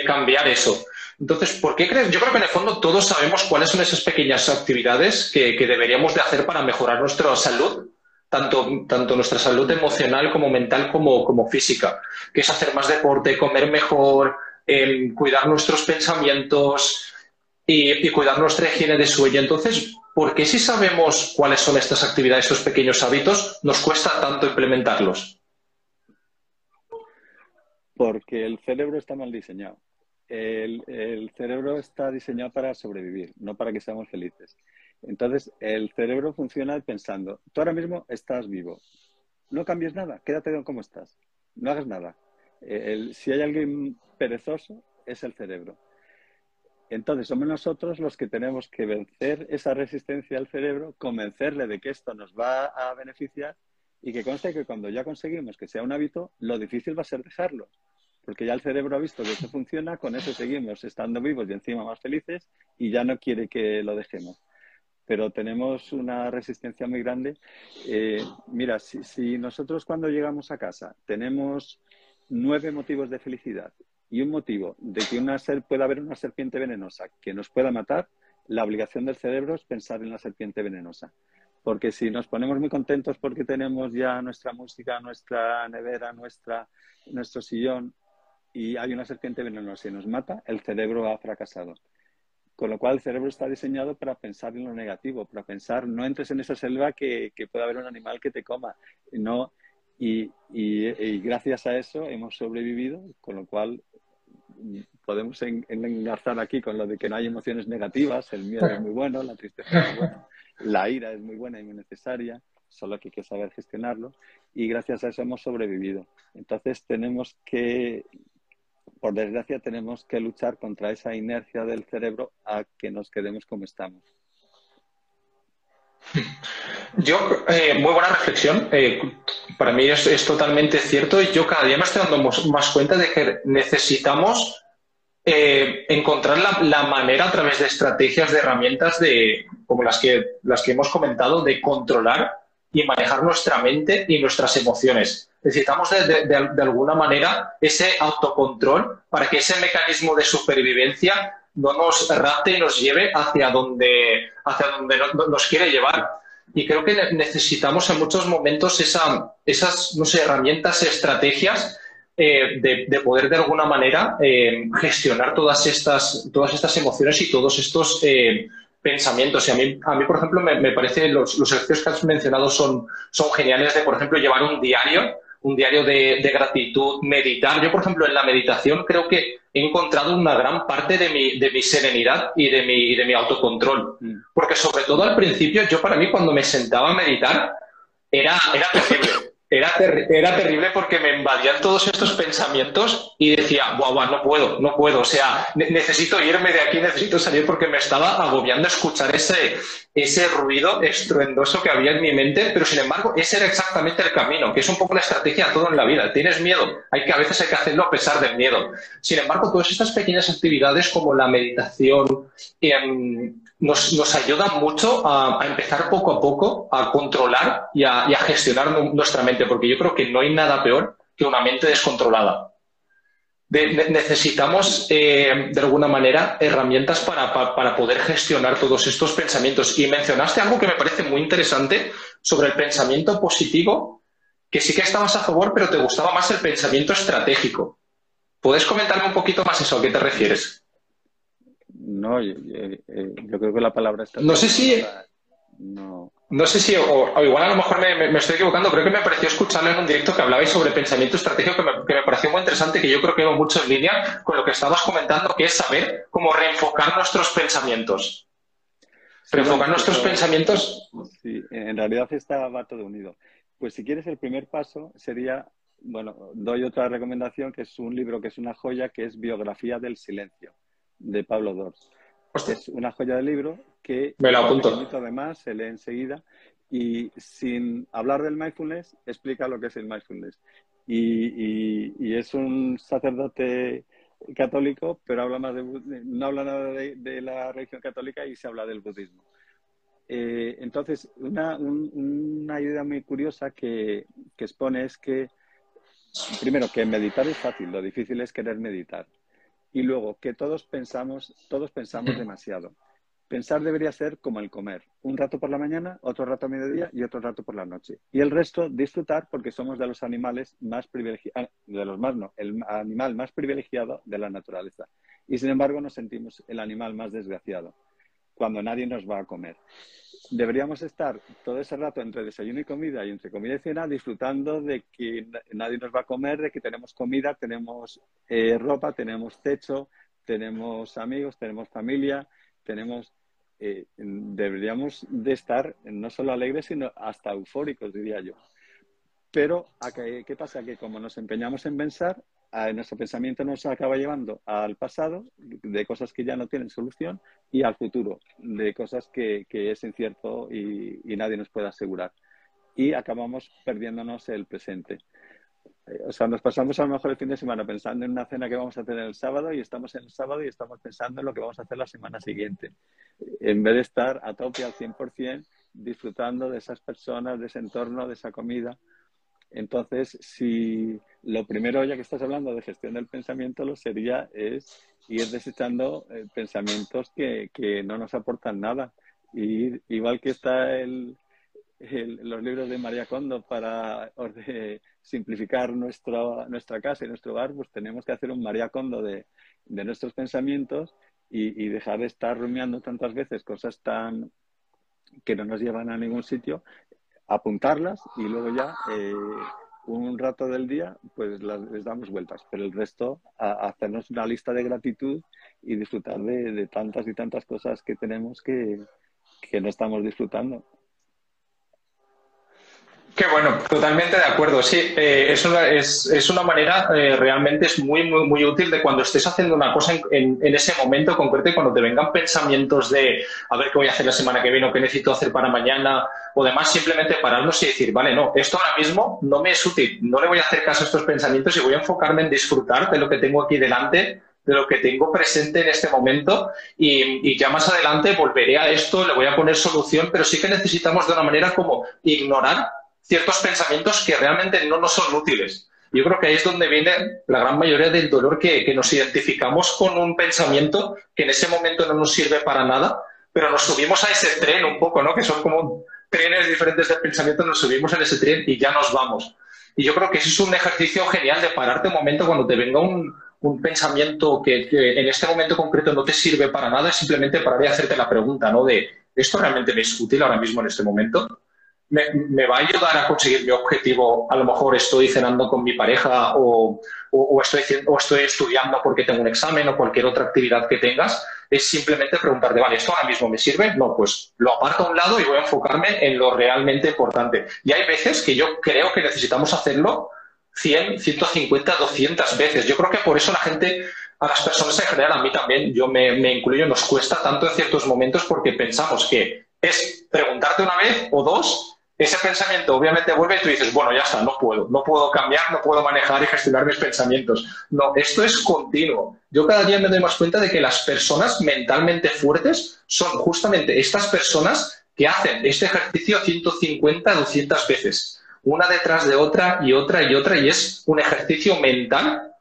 [SPEAKER 2] cambiar eso. Entonces, ¿por qué crees? Yo creo que en el fondo todos sabemos cuáles son esas pequeñas actividades que, que deberíamos de hacer para mejorar nuestra salud tanto, tanto nuestra salud emocional como mental como, como física, que es hacer más deporte, comer mejor, em, cuidar nuestros pensamientos y, cuidar nuestra higiene de sueño. Entonces, ¿por qué si sabemos cuáles son estas actividades, estos pequeños hábitos, nos cuesta tanto implementarlos?
[SPEAKER 1] Porque el cerebro está mal diseñado. El, el, cerebro está diseñado para sobrevivir, no para que seamos felices. Entonces, el cerebro funciona pensando, tú ahora mismo estás vivo, no cambies nada, quédate como estás, no hagas nada. si hay alguien perezoso, es el cerebro. Entonces, somos nosotros los que tenemos que vencer esa resistencia al cerebro, convencerle de que esto nos va a beneficiar y que conste que cuando ya conseguimos que sea un hábito, lo difícil va a ser dejarlo. Porque ya el cerebro ha visto que eso funciona, con eso seguimos estando vivos y encima más felices y ya no quiere que lo dejemos pero tenemos una resistencia muy grande. Eh, mira, si, nosotros cuando llegamos a casa tenemos nueve motivos de felicidad y un motivo de que una ser, pueda haber una serpiente venenosa que nos pueda matar, la obligación del cerebro es pensar en la serpiente venenosa. Porque si nos ponemos muy contentos porque tenemos ya nuestra música, nuestra nevera, nuestra, nuestro sillón y hay una serpiente venenosa y nos mata, el cerebro ha fracasado. Con lo cual el cerebro está diseñado para pensar en lo negativo, para pensar, no entres en esa selva que, que pueda haber un animal que te coma. No, y, y, gracias a eso hemos sobrevivido, con lo cual podemos engarzar aquí con lo de que no hay emociones negativas, el miedo es muy bueno, la tristeza es muy buena, la ira es muy buena y muy necesaria, solo que hay que saber gestionarlo y gracias a eso hemos sobrevivido. Entonces tenemos que por desgracia, tenemos que luchar contra esa inercia del cerebro a que nos quedemos como estamos.
[SPEAKER 2] Yo, eh, muy buena reflexión. Eh, para mí es, totalmente cierto y yo cada día me estoy dando más cuenta de que necesitamos eh, encontrar la, la, manera a través de estrategias, de herramientas de, como las que, las que hemos comentado, de controlar y manejar nuestra mente y nuestras emociones necesitamos de, alguna manera ese autocontrol para que ese mecanismo de supervivencia no nos rate y nos lleve hacia donde, hacia donde nos quiere llevar. Y creo que necesitamos en muchos momentos esa, esas no sé, herramientas, estrategias eh, de, poder de alguna manera eh, gestionar todas estas, todas estas emociones y todos estos eh, pensamientos. Y a mí, a mí por ejemplo, me, me parece los, los ejercicios que has mencionado son, son geniales de, por ejemplo, llevar un diario un diario de, gratitud, meditar. Yo, por ejemplo, en la meditación creo que he encontrado una gran parte de mi, de mi serenidad y de mi, de mi autocontrol. Mm. Porque sobre todo al principio, yo para mí cuando me sentaba a meditar, era, era terrible. Era, era terrible porque me invadían todos estos pensamientos y decía, guau, guau, no puedo, no puedo. O sea, necesito irme de aquí, necesito salir porque me estaba agobiando escuchar ese, ese ruido estruendoso que había en mi mente, pero sin embargo, ese era exactamente el camino, que es un poco la estrategia de todo en la vida. Tienes miedo, hay que a veces hay que hacerlo a pesar del miedo. Sin embargo, todas estas pequeñas actividades como la meditación, eh, nos, nos ayuda mucho a, empezar poco a poco a controlar y a, gestionar nuestra mente, porque yo creo que no hay nada peor que una mente descontrolada. necesitamos, eh, de alguna manera, herramientas para, para, poder gestionar todos estos pensamientos. Y mencionaste algo que me parece muy interesante sobre el pensamiento positivo, que sí que estabas a favor, pero te gustaba más el pensamiento estratégico. ¿Puedes comentarme un poquito más eso? ¿A qué te refieres?
[SPEAKER 1] No, yo, creo que la palabra está.
[SPEAKER 2] No sé si. No. No sé si, o, igual a lo mejor me, estoy equivocando, creo que me pareció escucharlo en un directo que hablabais sobre pensamiento estratégico que me, que me pareció muy interesante, que yo creo que va mucho en línea con lo que estabas comentando, que es saber cómo reenfocar nuestros pensamientos. Reenfocar nuestros pensamientos.
[SPEAKER 1] Sí, en realidad está, va todo unido. Pues si quieres, el primer paso sería, bueno, doy otra recomendación, que es un libro que es una joya, que es Biografía del Silencio de Pablo Dors. Es una joya de libro que
[SPEAKER 2] Me lo apunto.
[SPEAKER 1] además se lee enseguida y sin hablar del mindfulness explica lo que es el mindfulness. Y, es un sacerdote católico, pero habla más de, no habla nada de, la religión católica y se habla del budismo. Eh, entonces, una, una, idea muy curiosa que, que expone es que, primero, que meditar es fácil, lo difícil es querer meditar. Y luego, que todos pensamos, todos pensamos demasiado. Pensar debería ser como el comer. Un rato por la mañana, otro rato a mediodía y otro rato por la noche. Y el resto disfrutar porque somos de los animales más privilegiados, ah, de los más no, el animal más privilegiado de la naturaleza. Y sin embargo nos sentimos el animal más desgraciado cuando nadie nos va a comer. Deberíamos estar todo ese rato entre desayuno y comida y entre comida y cena disfrutando de que nadie nos va a comer, de que tenemos comida, tenemos eh, ropa, tenemos techo, tenemos amigos, tenemos familia, tenemos eh, deberíamos de estar no solo alegres, sino hasta eufóricos, diría yo. Pero, qué, pasa? Que como nos empeñamos en pensar, nuestro pensamiento nos acaba llevando al pasado, de cosas que ya no tienen solución, y al futuro, de cosas que, es incierto y, y nadie nos puede asegurar. Y acabamos perdiéndonos el presente. O sea, nos pasamos a lo mejor el fin de semana pensando en una cena que vamos a tener el sábado y estamos en el sábado y estamos pensando en lo que vamos a hacer la semana siguiente. En vez de estar a tope al 100% disfrutando de esas personas, de ese entorno, de esa comida. Entonces, si lo primero, ya que estás hablando de gestión del pensamiento, lo sería es ir desechando eh, pensamientos que, que, no nos aportan nada. Y igual que está el, los libros de María Kondo para simplificar nuestra, nuestra casa y nuestro hogar, pues tenemos que hacer un María Kondo de, de nuestros pensamientos y, dejar de estar rumiando tantas veces cosas tan que no nos llevan a ningún sitio, apuntarlas y luego ya eh, un rato del día pues les damos vueltas, pero el resto a, hacernos una lista de gratitud y disfrutar de, de tantas y tantas cosas que tenemos que, que no estamos disfrutando.
[SPEAKER 2] Qué bueno, totalmente de acuerdo. Sí, eh, es, una, es, es, una manera eh, realmente es muy, muy, muy útil de cuando estés haciendo una cosa en, en, ese momento concreto y cuando te vengan pensamientos de a ver qué voy a hacer la semana que viene o qué necesito hacer para mañana o demás, simplemente pararnos y decir, vale, no, esto ahora mismo no me es útil, no le voy a hacer caso a estos pensamientos y voy a enfocarme en disfrutar de lo que tengo aquí delante de lo que tengo presente en este momento y, y, ya más adelante volveré a esto, le voy a poner solución, pero sí que necesitamos de una manera como ignorar ciertos pensamientos que realmente no nos son útiles. Yo creo que ahí es donde viene la gran mayoría del dolor que, nos identificamos con un pensamiento que en ese momento no nos sirve para nada, pero nos subimos a ese tren un poco, ¿no? Que son como trenes diferentes de pensamiento, nos subimos en ese tren y ya nos vamos. Y yo creo que ese es un ejercicio genial de pararte un momento cuando te venga un, pensamiento que, que, en este momento concreto no te sirve para nada, simplemente parar y hacerte la pregunta, ¿no? De, ¿esto realmente me es útil ahora mismo en este momento? Me, va a ayudar a conseguir mi objetivo. A lo mejor estoy cenando con mi pareja o, estoy, o estoy estudiando porque tengo un examen o cualquier otra actividad que tengas. Es simplemente preguntarte, vale, ¿esto ahora mismo me sirve? No, pues lo aparto a un lado y voy a enfocarme en lo realmente importante. Y hay veces que yo creo que necesitamos hacerlo 100, 150, 200 veces. Yo creo que por eso la gente, a las personas en general, a mí también, yo me incluyo, nos cuesta tanto en ciertos momentos porque pensamos que es preguntarte una vez o dos ese pensamiento obviamente vuelve y tú dices, bueno, ya está, no puedo, no puedo cambiar, no puedo manejar y gestionar mis pensamientos. No, esto es continuo. Yo cada día me doy más cuenta de que las personas mentalmente fuertes son justamente estas personas que hacen este ejercicio 150, 200 veces, una detrás de otra y otra y otra, y es un ejercicio mental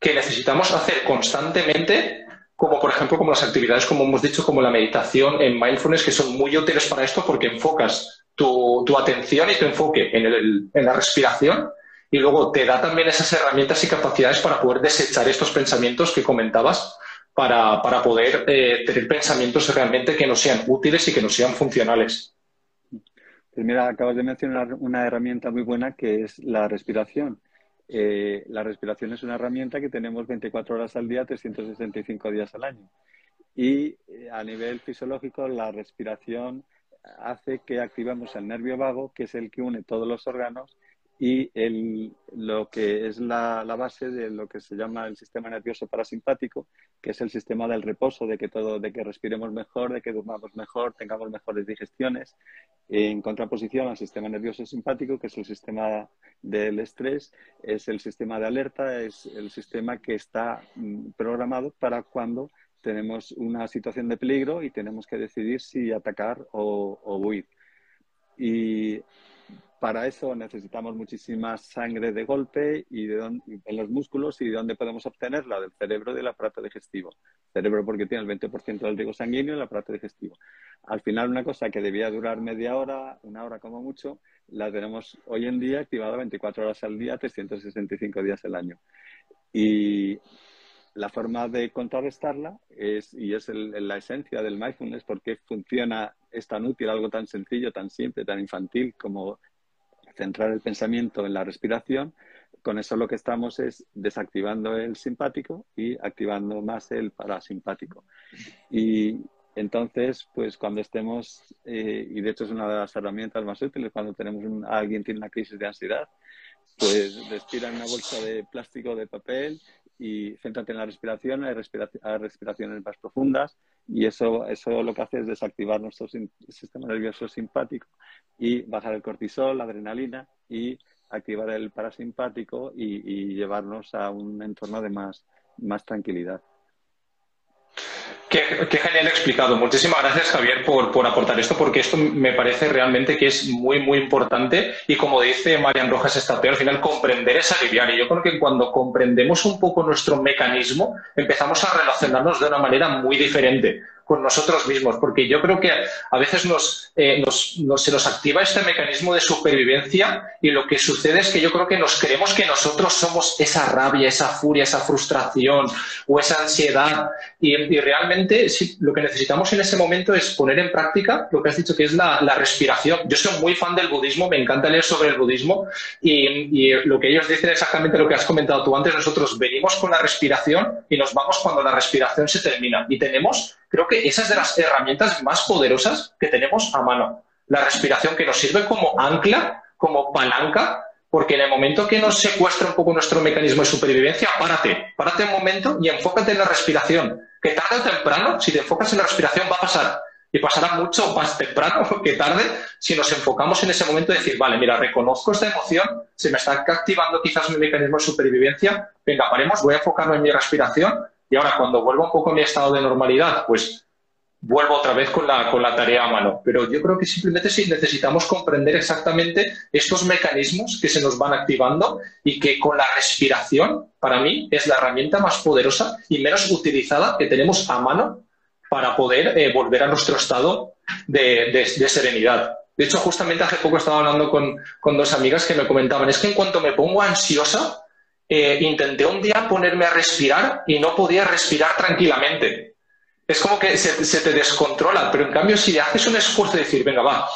[SPEAKER 2] que necesitamos hacer constantemente como por ejemplo como las actividades, como hemos dicho, como la meditación en mindfulness, que son muy útiles para esto porque enfocas tu, tu atención y tu enfoque en, el, en, la respiración y luego te da también esas herramientas y capacidades para poder desechar estos pensamientos que comentabas para, para poder eh, tener pensamientos realmente que nos sean útiles y que nos sean funcionales.
[SPEAKER 1] Pues mira, acabas de mencionar una herramienta muy buena que es la respiración. Eh, la respiración es una herramienta que tenemos 24 horas al día, 365 días al año. Y eh, a nivel fisiológico, la respiración hace que activemos el nervio vago, que es el que une todos los órganos, y el, lo que es la, la, base de lo que se llama el sistema nervioso parasimpático, que es el sistema del reposo, de que todo, de que respiremos mejor, de que durmamos mejor, tengamos mejores digestiones, en contraposición al sistema nervioso simpático, que es el sistema del estrés, es el sistema de alerta, es el sistema que está mm, programado para cuando tenemos una situación de peligro y tenemos que decidir si atacar o, o huir. Y para eso necesitamos muchísima sangre de golpe y de en los músculos y de dónde podemos obtenerla, del cerebro y del aparato digestivo. Cerebro porque tiene el 20% del riego sanguíneo y el aparato digestivo. Al final, una cosa que debía durar media hora, una hora como mucho, la tenemos hoy en día activada 24 horas al día, 365 días al año. Y la forma de contrarrestarla es, y es la esencia del mindfulness, porque funciona, es tan útil, algo tan sencillo, tan simple, tan infantil como centrar el pensamiento en la respiración, con eso lo que estamos es desactivando el simpático y activando más el parasimpático. Y entonces, pues cuando estemos, eh, y de hecho es una de las herramientas más útiles cuando tenemos alguien tiene una crisis de ansiedad, pues respira en una bolsa de plástico de papel y céntrate en la respiración, hay, respiraciones más profundas y eso, eso lo que hace es desactivar nuestro sistema nervioso simpático y bajar el cortisol, la adrenalina y activar el parasimpático y, llevarnos a un entorno de más, más tranquilidad.
[SPEAKER 2] Qué, genial explicado. Muchísimas gracias, Javier, por, por, aportar esto, porque esto me parece realmente que es muy, muy importante. Y como dice Marian Rojas Estapeo, al final comprender es aliviar. Y yo creo que cuando comprendemos un poco nuestro mecanismo, empezamos a relacionarnos de una manera muy diferente con nosotros mismos, porque yo creo que a veces nos, eh, nos, se nos activa este mecanismo de supervivencia y lo que sucede es que yo creo que nos creemos que nosotros somos esa rabia, esa furia, esa frustración o esa ansiedad. Y, realmente lo que necesitamos en ese momento es poner en práctica lo que has dicho que es la, respiración. Yo soy muy fan del budismo, me encanta leer sobre el budismo y, y lo que ellos dicen exactamente lo que has comentado tú antes, nosotros venimos con la respiración y nos vamos cuando la respiración se termina. Y tenemos creo que esa es de las herramientas más poderosas que tenemos a mano. La respiración que nos sirve como ancla, como palanca, porque en el momento que nos secuestra un poco nuestro mecanismo de supervivencia, párate, párate un momento y enfócate en la respiración, que tarde o temprano, si te enfocas en la respiración, va a pasar. Y pasará mucho más temprano *laughs* que tarde si nos enfocamos en ese momento de decir, vale, mira, reconozco esta emoción, se me está activando quizás mi mecanismo de supervivencia, venga, paremos, voy a enfocarme en mi respiración y ahora cuando vuelvo un poco a mi estado de normalidad, pues vuelvo otra vez con la, con la tarea a mano. Pero yo creo que simplemente sí necesitamos comprender exactamente estos mecanismos que se nos van activando y que con la respiración, para mí, es la herramienta más poderosa y menos utilizada que tenemos a mano para poder eh, volver a nuestro estado de, serenidad. De hecho, justamente hace poco estaba hablando con, con dos amigas que me comentaban, es que en cuanto me pongo ansiosa, eh, intenté un día ponerme a respirar y no podía respirar tranquilamente. Es como que se, te descontrola, pero en cambio si haces un esfuerzo de decir, venga, va,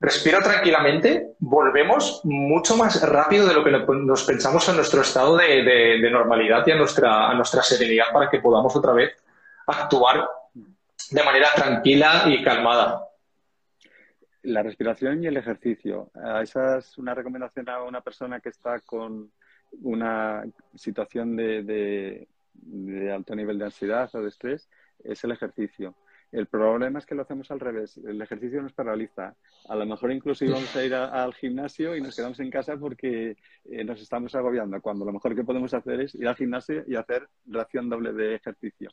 [SPEAKER 2] respira tranquilamente, volvemos mucho más rápido de lo que nos pensamos en nuestro estado de, normalidad y a nuestra, a nuestra serenidad para que podamos otra vez actuar de manera tranquila y calmada.
[SPEAKER 1] La respiración y el ejercicio. Esa es una recomendación a una persona que está con una situación de, alto nivel de ansiedad o de estrés es el ejercicio. El problema es que lo hacemos al revés. El ejercicio nos paraliza. A lo mejor incluso íbamos a ir al gimnasio y nos quedamos en casa porque eh, nos estamos agobiando, cuando lo mejor que podemos hacer es ir al gimnasio y hacer ración doble de ejercicio.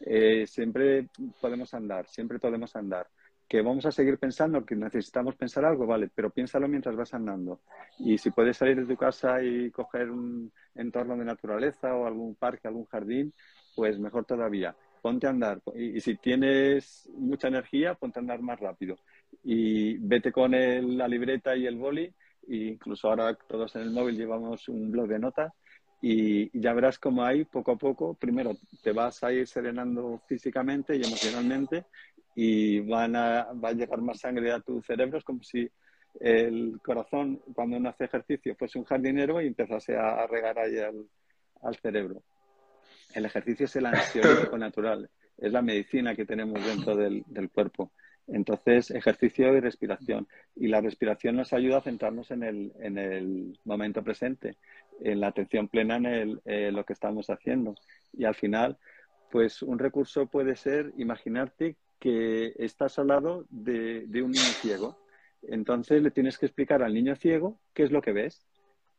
[SPEAKER 1] Eh, siempre podemos andar, siempre podemos andar que vamos a seguir pensando que necesitamos pensar algo, vale, pero piénsalo mientras vas andando. Y si puedes salir de tu casa y coger un entorno de naturaleza o algún parque, algún jardín, pues mejor todavía. Ponte a andar. Y, si tienes mucha energía, ponte a andar más rápido. Y vete con la libreta y el boli. E incluso ahora todos en el móvil llevamos un blog de notas. Y ya verás cómo ahí, poco a poco, primero te vas a ir serenando físicamente y emocionalmente y van a, va a llegar más sangre a tu cerebro. Es como si el corazón, cuando uno hace ejercicio, fuese un jardinero y empezase a, regar ahí al, cerebro. El ejercicio es el ansiolítico natural, es la medicina que tenemos dentro del, del, cuerpo. Entonces, ejercicio y respiración. Y la respiración nos ayuda a centrarnos en el, en el momento presente, en la atención plena en el, eh, lo que estamos haciendo. Y al final, pues un recurso puede ser imaginarte que estás al lado de, un niño ciego. Entonces le tienes que explicar al niño ciego qué es lo que ves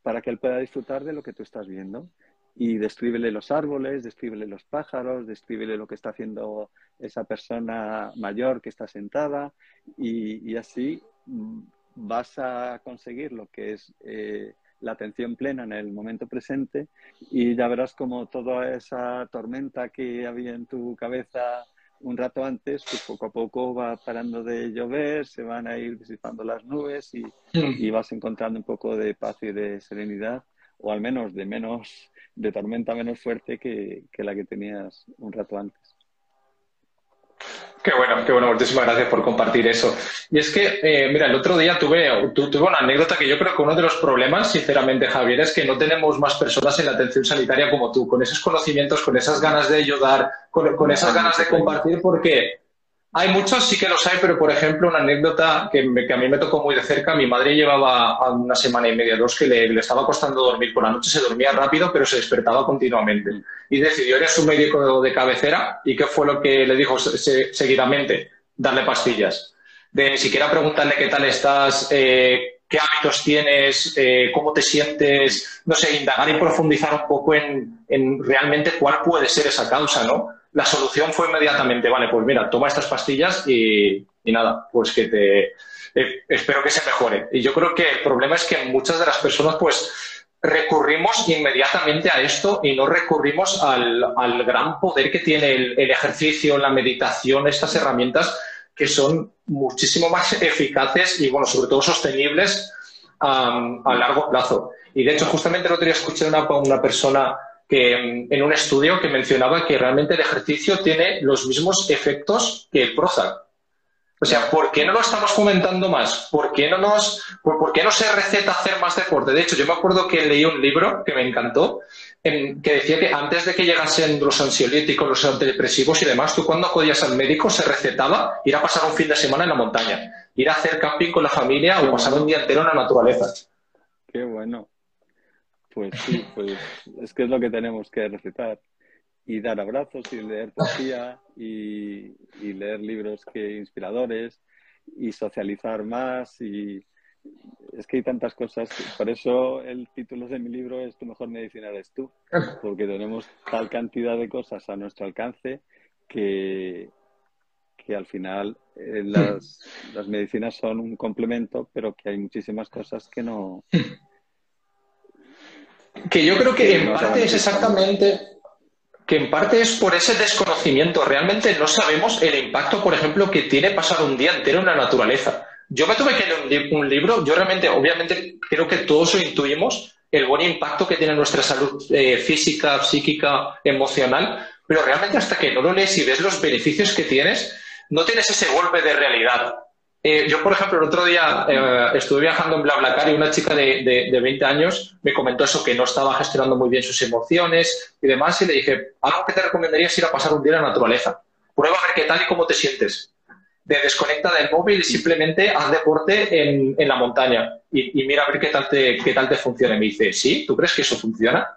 [SPEAKER 1] para que él pueda disfrutar de lo que tú estás viendo. Y descríbele los árboles, descríbele los pájaros, descríbele lo que está haciendo esa persona mayor que está sentada y, así mm, vas a conseguir lo que es eh, la atención plena en el momento presente y ya verás como toda esa tormenta que había en tu cabeza un rato antes, pues poco a poco va parando de llover, se van a ir disipando las nubes y, y vas encontrando un poco de paz y de serenidad, o al menos de menos, de tormenta menos fuerte que, que la que tenías un rato antes.
[SPEAKER 2] Qué bueno, qué bueno, muchísimas gracias por compartir eso. Y es que, eh, mira, el otro día tuve, tuve una anécdota que yo creo que uno de los problemas, sinceramente, Javier, es que no tenemos más personas en la atención sanitaria como tú, con esos conocimientos, con esas ganas de ayudar, con, con esas ganas de compartir, porque hay muchos, sí que los hay, pero por ejemplo, una anécdota que, a mí me tocó muy de cerca. Mi madre llevaba una semana y media, dos, que le, estaba costando dormir. Por la noche se dormía rápido, pero se despertaba continuamente. Y decidió ir a su médico de cabecera. ¿Y qué fue lo que le dijo seguidamente? Darle pastillas. De ni siquiera preguntarle qué tal estás, eh, qué hábitos tienes, eh, cómo te sientes, no sé, indagar y profundizar un poco en, en realmente cuál puede ser esa causa, ¿no? La solución fue inmediatamente, vale, pues mira, toma estas pastillas y, nada, pues que te eh, espero que se mejore. Y yo creo que el problema es que muchas de las personas pues recurrimos inmediatamente a esto y no recurrimos al, gran poder que tiene el, ejercicio, la meditación, estas herramientas que son muchísimo más eficaces y, bueno, sobre todo sostenibles a largo plazo. Y de hecho, justamente el otro día escuché una persona que en un estudio que mencionaba que realmente el ejercicio tiene los mismos efectos que el Prozac. O sea, ¿por qué no lo estamos fomentando más? ¿Por qué no, nos, por, qué no se receta hacer más deporte? De hecho, yo me acuerdo que leí un libro que me encantó, en, que decía que antes de que llegasen los ansiolíticos, los antidepresivos y demás, tú cuando acudías al médico se recetaba ir a pasar un fin de semana en la montaña, ir a hacer camping con la familia o pasar un día entero en la naturaleza.
[SPEAKER 1] Qué bueno. Pues sí, pues es que es lo que tenemos que recetar. Y dar abrazos y leer poesía y, leer libros que inspiradores y socializar más y es que hay tantas cosas. Por eso el título de mi libro es Tu mejor medicina eres tú, *laughs* porque tenemos tal cantidad de cosas a nuestro alcance que, que al final eh, las, las medicinas son un complemento, pero que hay muchísimas cosas que no, *laughs*
[SPEAKER 2] que yo creo que en parte es exactamente que en parte es por ese desconocimiento. Realmente no sabemos el impacto, por ejemplo, que tiene pasar un día entero en la naturaleza. Yo me tuve que leer un, libro, yo realmente, obviamente, creo que todos lo intuimos, el buen impacto que tiene nuestra salud eh, física, psíquica, emocional, pero realmente hasta que no lo lees y ves los beneficios que tienes, no tienes ese golpe de realidad. Eh, yo, por ejemplo, el otro día eh, estuve viajando en BlaBlaCar y una chica de, de, 20 años me comentó eso, que no estaba gestionando muy bien sus emociones y demás, y le dije, algo que te recomendaría es ir a pasar un día en la naturaleza. Prueba a ver qué tal y cómo te sientes. De desconecta del móvil y simplemente haz deporte en, en la montaña y, mira a ver qué tal, te, qué tal te funciona. Y me dice, ¿sí? ¿Tú crees que eso funciona?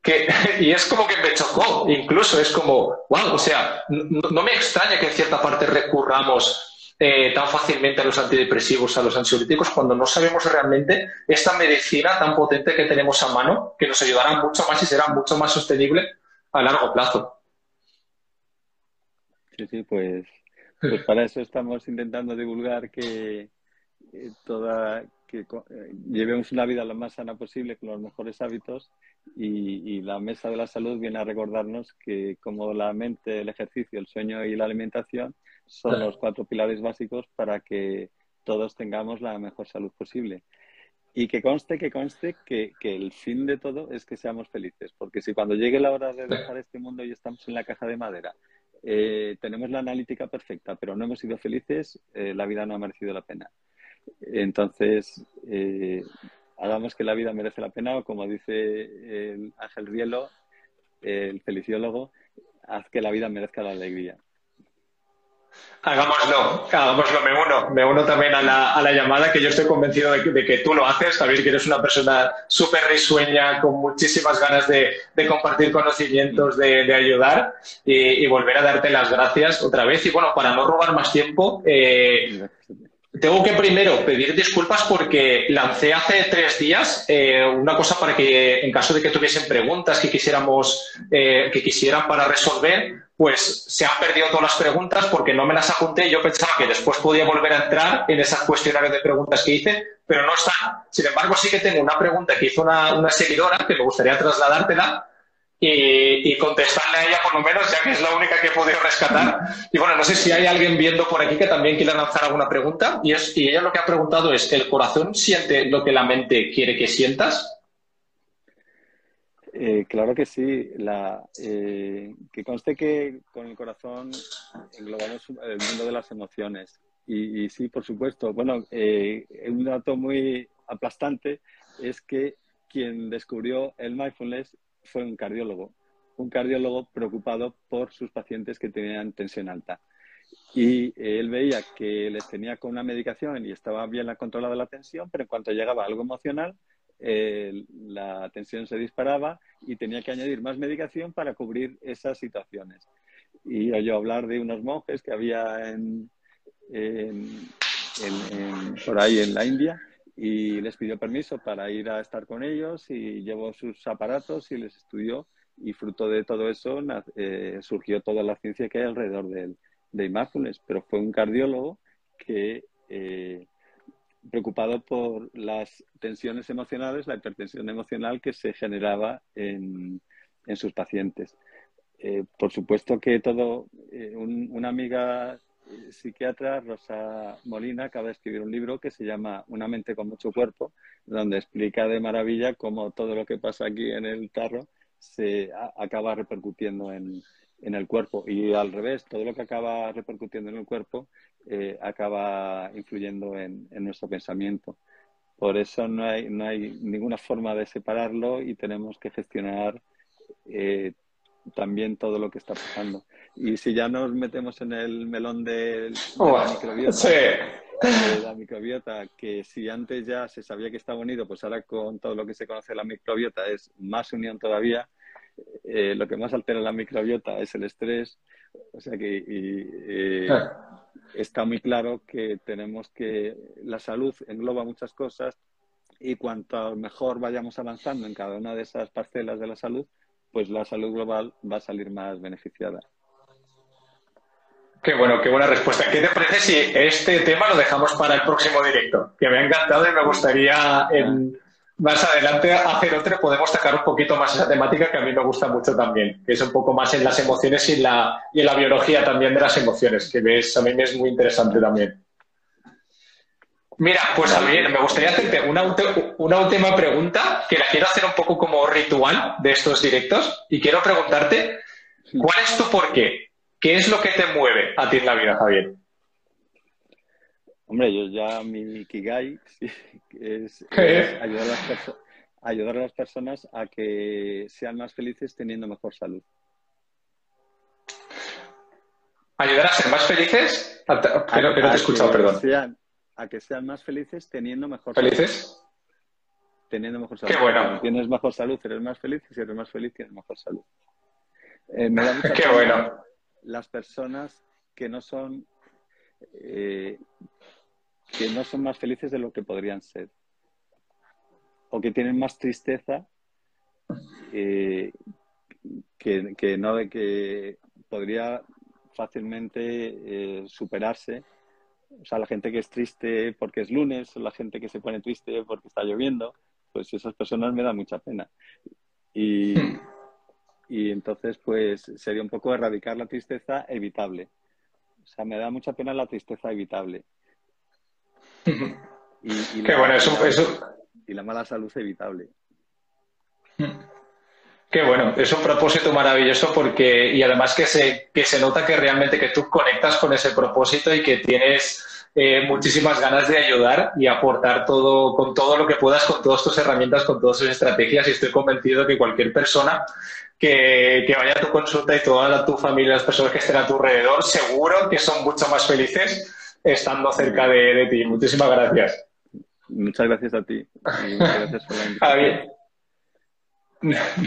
[SPEAKER 2] Que, *laughs* y es como que me chocó, incluso es como, wow, o sea, no me extraña que en cierta parte recurramos eh, tan fácilmente a los antidepresivos, a los ansiolíticos, cuando no sabemos realmente esta medicina tan potente que tenemos a mano, que nos ayudará mucho más y será mucho más sostenible a largo plazo.
[SPEAKER 1] Sí, sí, pues, pues *laughs* para eso estamos intentando divulgar que eh, toda que eh, llevemos una vida lo más sana posible con los mejores hábitos y, la mesa de la salud viene a recordarnos que como la mente, el ejercicio, el sueño y la alimentación son los cuatro pilares básicos para que todos tengamos la mejor salud posible. Y que conste, que conste que, que, el fin de todo es que seamos felices, porque si cuando llegue la hora de dejar este mundo y estamos en la caja de madera, eh, tenemos la analítica perfecta, pero no hemos sido felices, eh, la vida no ha merecido la pena. Entonces, eh, hagamos que la vida merece la pena, o como dice el Ángel Rielo, el feliciólogo, haz que la vida merezca la alegría.
[SPEAKER 2] Hagámoslo, hagámoslo, me uno, me uno también a la, llamada, que yo estoy convencido de que, tú lo haces, Javier, que eres una persona súper risueña, con muchísimas ganas de, compartir conocimientos, de, ayudar y, volver a darte las gracias otra vez. Y bueno, para no robar más tiempo, eh, tengo que primero pedir disculpas porque lancé hace tres días eh, una cosa para que, en caso de que tuviesen preguntas que quisiéramos, eh, que quisieran para resolver, pues se han perdido todas las preguntas porque no me las apunté. Yo pensaba que después podía volver a entrar en esas cuestionarios de preguntas que hice, pero no están. Sin embargo, sí que tengo una pregunta que hizo una, seguidora que me gustaría trasladártela y, contestarle a ella por lo menos, ya que es la única que he podido rescatar. Y bueno, no sé si hay alguien viendo por aquí que también quiera lanzar alguna pregunta. Y, y ella lo que ha preguntado es, ¿el corazón siente lo que la mente quiere que sientas?
[SPEAKER 1] Eh, claro que sí. La, eh, que conste que con el corazón englobamos el mundo de las emociones. Y, sí, por supuesto. Bueno, eh, un dato muy aplastante es que quien descubrió el mindfulness fue un cardiólogo, un cardiólogo preocupado por sus pacientes que tenían tensión alta. Y eh, él veía que les tenía con una medicación y estaba bien controlada la tensión, pero en cuanto llegaba algo emocional, eh, la tensión se disparaba y tenía que añadir más medicación para cubrir esas situaciones. Y oyó hablar de unos monjes que había en, por ahí en la India y les pidió permiso para ir a estar con ellos y llevó sus aparatos y les estudió y fruto de todo eso eh, surgió toda la ciencia que hay alrededor del, de mindfulness, pero fue un cardiólogo que, eh, preocupado por las tensiones emocionales, la hipertensión emocional que se generaba en, en sus pacientes. Eh, por supuesto que todo, una amiga psiquiatra Rosa Molina acaba de escribir un libro que se llama Una mente con mucho cuerpo, donde explica de maravilla cómo todo lo que pasa aquí en el tarro se acaba repercutiendo en, el cuerpo y al revés, todo lo que acaba repercutiendo en el cuerpo eh, acaba influyendo en, nuestro pensamiento. Por eso no hay, no hay ninguna forma de separarlo y tenemos que gestionar eh, también todo lo que está pasando. Y si ya nos metemos en el melón de, la microbiota, la microbiota, que si antes ya se sabía que estaba unido, pues ahora con todo lo que se conoce de la microbiota es más unión todavía. Eh, lo que más altera la microbiota es el estrés. O sea que eh, está muy claro que tenemos que la salud engloba muchas cosas y cuanto mejor vayamos avanzando en cada una de esas parcelas de la salud, pues la salud global va a salir más beneficiada.
[SPEAKER 2] Qué bueno, qué buena respuesta. ¿Qué te parece si este tema lo dejamos para el próximo directo? Que me ha encantado y me gustaría más adelante hacer otro. Podemos sacar un poquito más esa temática que a mí me gusta mucho también, que es un poco más en las emociones y en la, y en la biología también de las emociones, que ves, a mí me es muy interesante también. Mira, pues a mí me gustaría hacerte una, una, última pregunta que la quiero hacer un poco como ritual de estos directos y quiero preguntarte, ¿cuál es tu porqué? ¿Qué es lo que te mueve a ti en la vida, Javier?
[SPEAKER 1] Hombre, yo ya mi Kigai *laughs* *laughs* es, ayudar, a las ayudar a las personas a que sean más felices teniendo mejor salud.
[SPEAKER 2] ¿Ayudar a ser más felices? Pero, que no te he escuchado, perdón
[SPEAKER 1] a que sean más felices teniendo mejor
[SPEAKER 2] salud. ¿Felices?
[SPEAKER 1] Teniendo mejor salud.
[SPEAKER 2] Qué bueno.
[SPEAKER 1] tienes mejor salud, eres más feliz, y si eres más feliz, tienes mejor salud.
[SPEAKER 2] Eh, *laughs* Qué bueno.
[SPEAKER 1] Las personas que no son eh, que no son más felices de lo que podrían ser o que tienen más tristeza eh, que, que, no de que podría fácilmente superarse o sea, la gente que es triste porque es lunes, o la gente que se pone triste porque está lloviendo, pues esas personas me dan mucha pena. Y, y entonces, pues sería un poco erradicar la tristeza evitable. O sea, me da mucha pena la tristeza evitable.
[SPEAKER 2] Y, Qué bueno, eso, eso...
[SPEAKER 1] Y la mala salud evitable.
[SPEAKER 2] Qué bueno, es un propósito maravilloso porque, y además que se, que se nota que realmente que tú conectas con ese propósito y que tienes eh, muchísimas ganas de ayudar y aportar todo, con todo lo que puedas, con todas tus herramientas, con todas tus estrategias y estoy convencido que cualquier persona que, que vaya a tu consulta y toda tu familia, las personas que estén a tu alrededor, seguro que son mucho más felices estando cerca de, ti. Muchísimas gracias.
[SPEAKER 1] Muchas gracias a ti. *laughs* Muchas gracias por la invitación.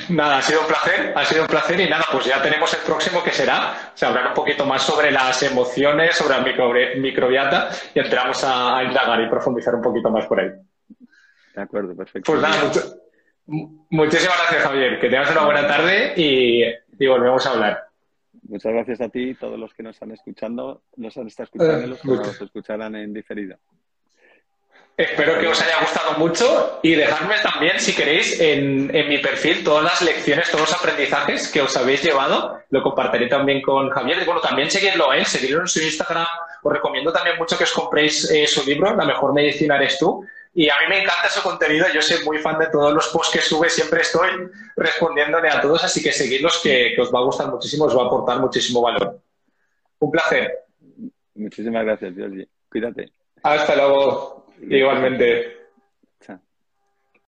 [SPEAKER 2] Nada, ha sido un placer, ha sido un placer y nada, pues ya tenemos el próximo que será, o hablar un poquito más sobre las emociones, sobre el microbiota y entramos a, indagar y profundizar un poquito más por ahí.
[SPEAKER 1] De acuerdo, perfecto.
[SPEAKER 2] Pues nada, muchísimas gracias Javier, que tengas una buena tarde y, y volvemos a hablar.
[SPEAKER 1] Muchas gracias a ti y todos los que nos están escuchando, nos han estado escuchando y los que nos escucharán en diferido.
[SPEAKER 2] Espero que os haya gustado mucho y dejadme también, si queréis, en, mi perfil todas las lecciones, todos los aprendizajes que os habéis llevado. Lo compartiré también con Javier. Y bueno, también seguidlo, ¿eh? seguidlo en su Instagram. Os recomiendo también mucho que os compréis eh, su libro, La mejor medicina eres tú. Y a mí me encanta su contenido. Yo soy muy fan de todos los posts que sube. Siempre estoy respondiéndole a todos. Así que seguidlos, que, que os va a gustar muchísimo, os va a aportar muchísimo valor. Un placer.
[SPEAKER 1] Muchísimas gracias, Dios. Cuídate.
[SPEAKER 2] Hasta luego. Igualmente.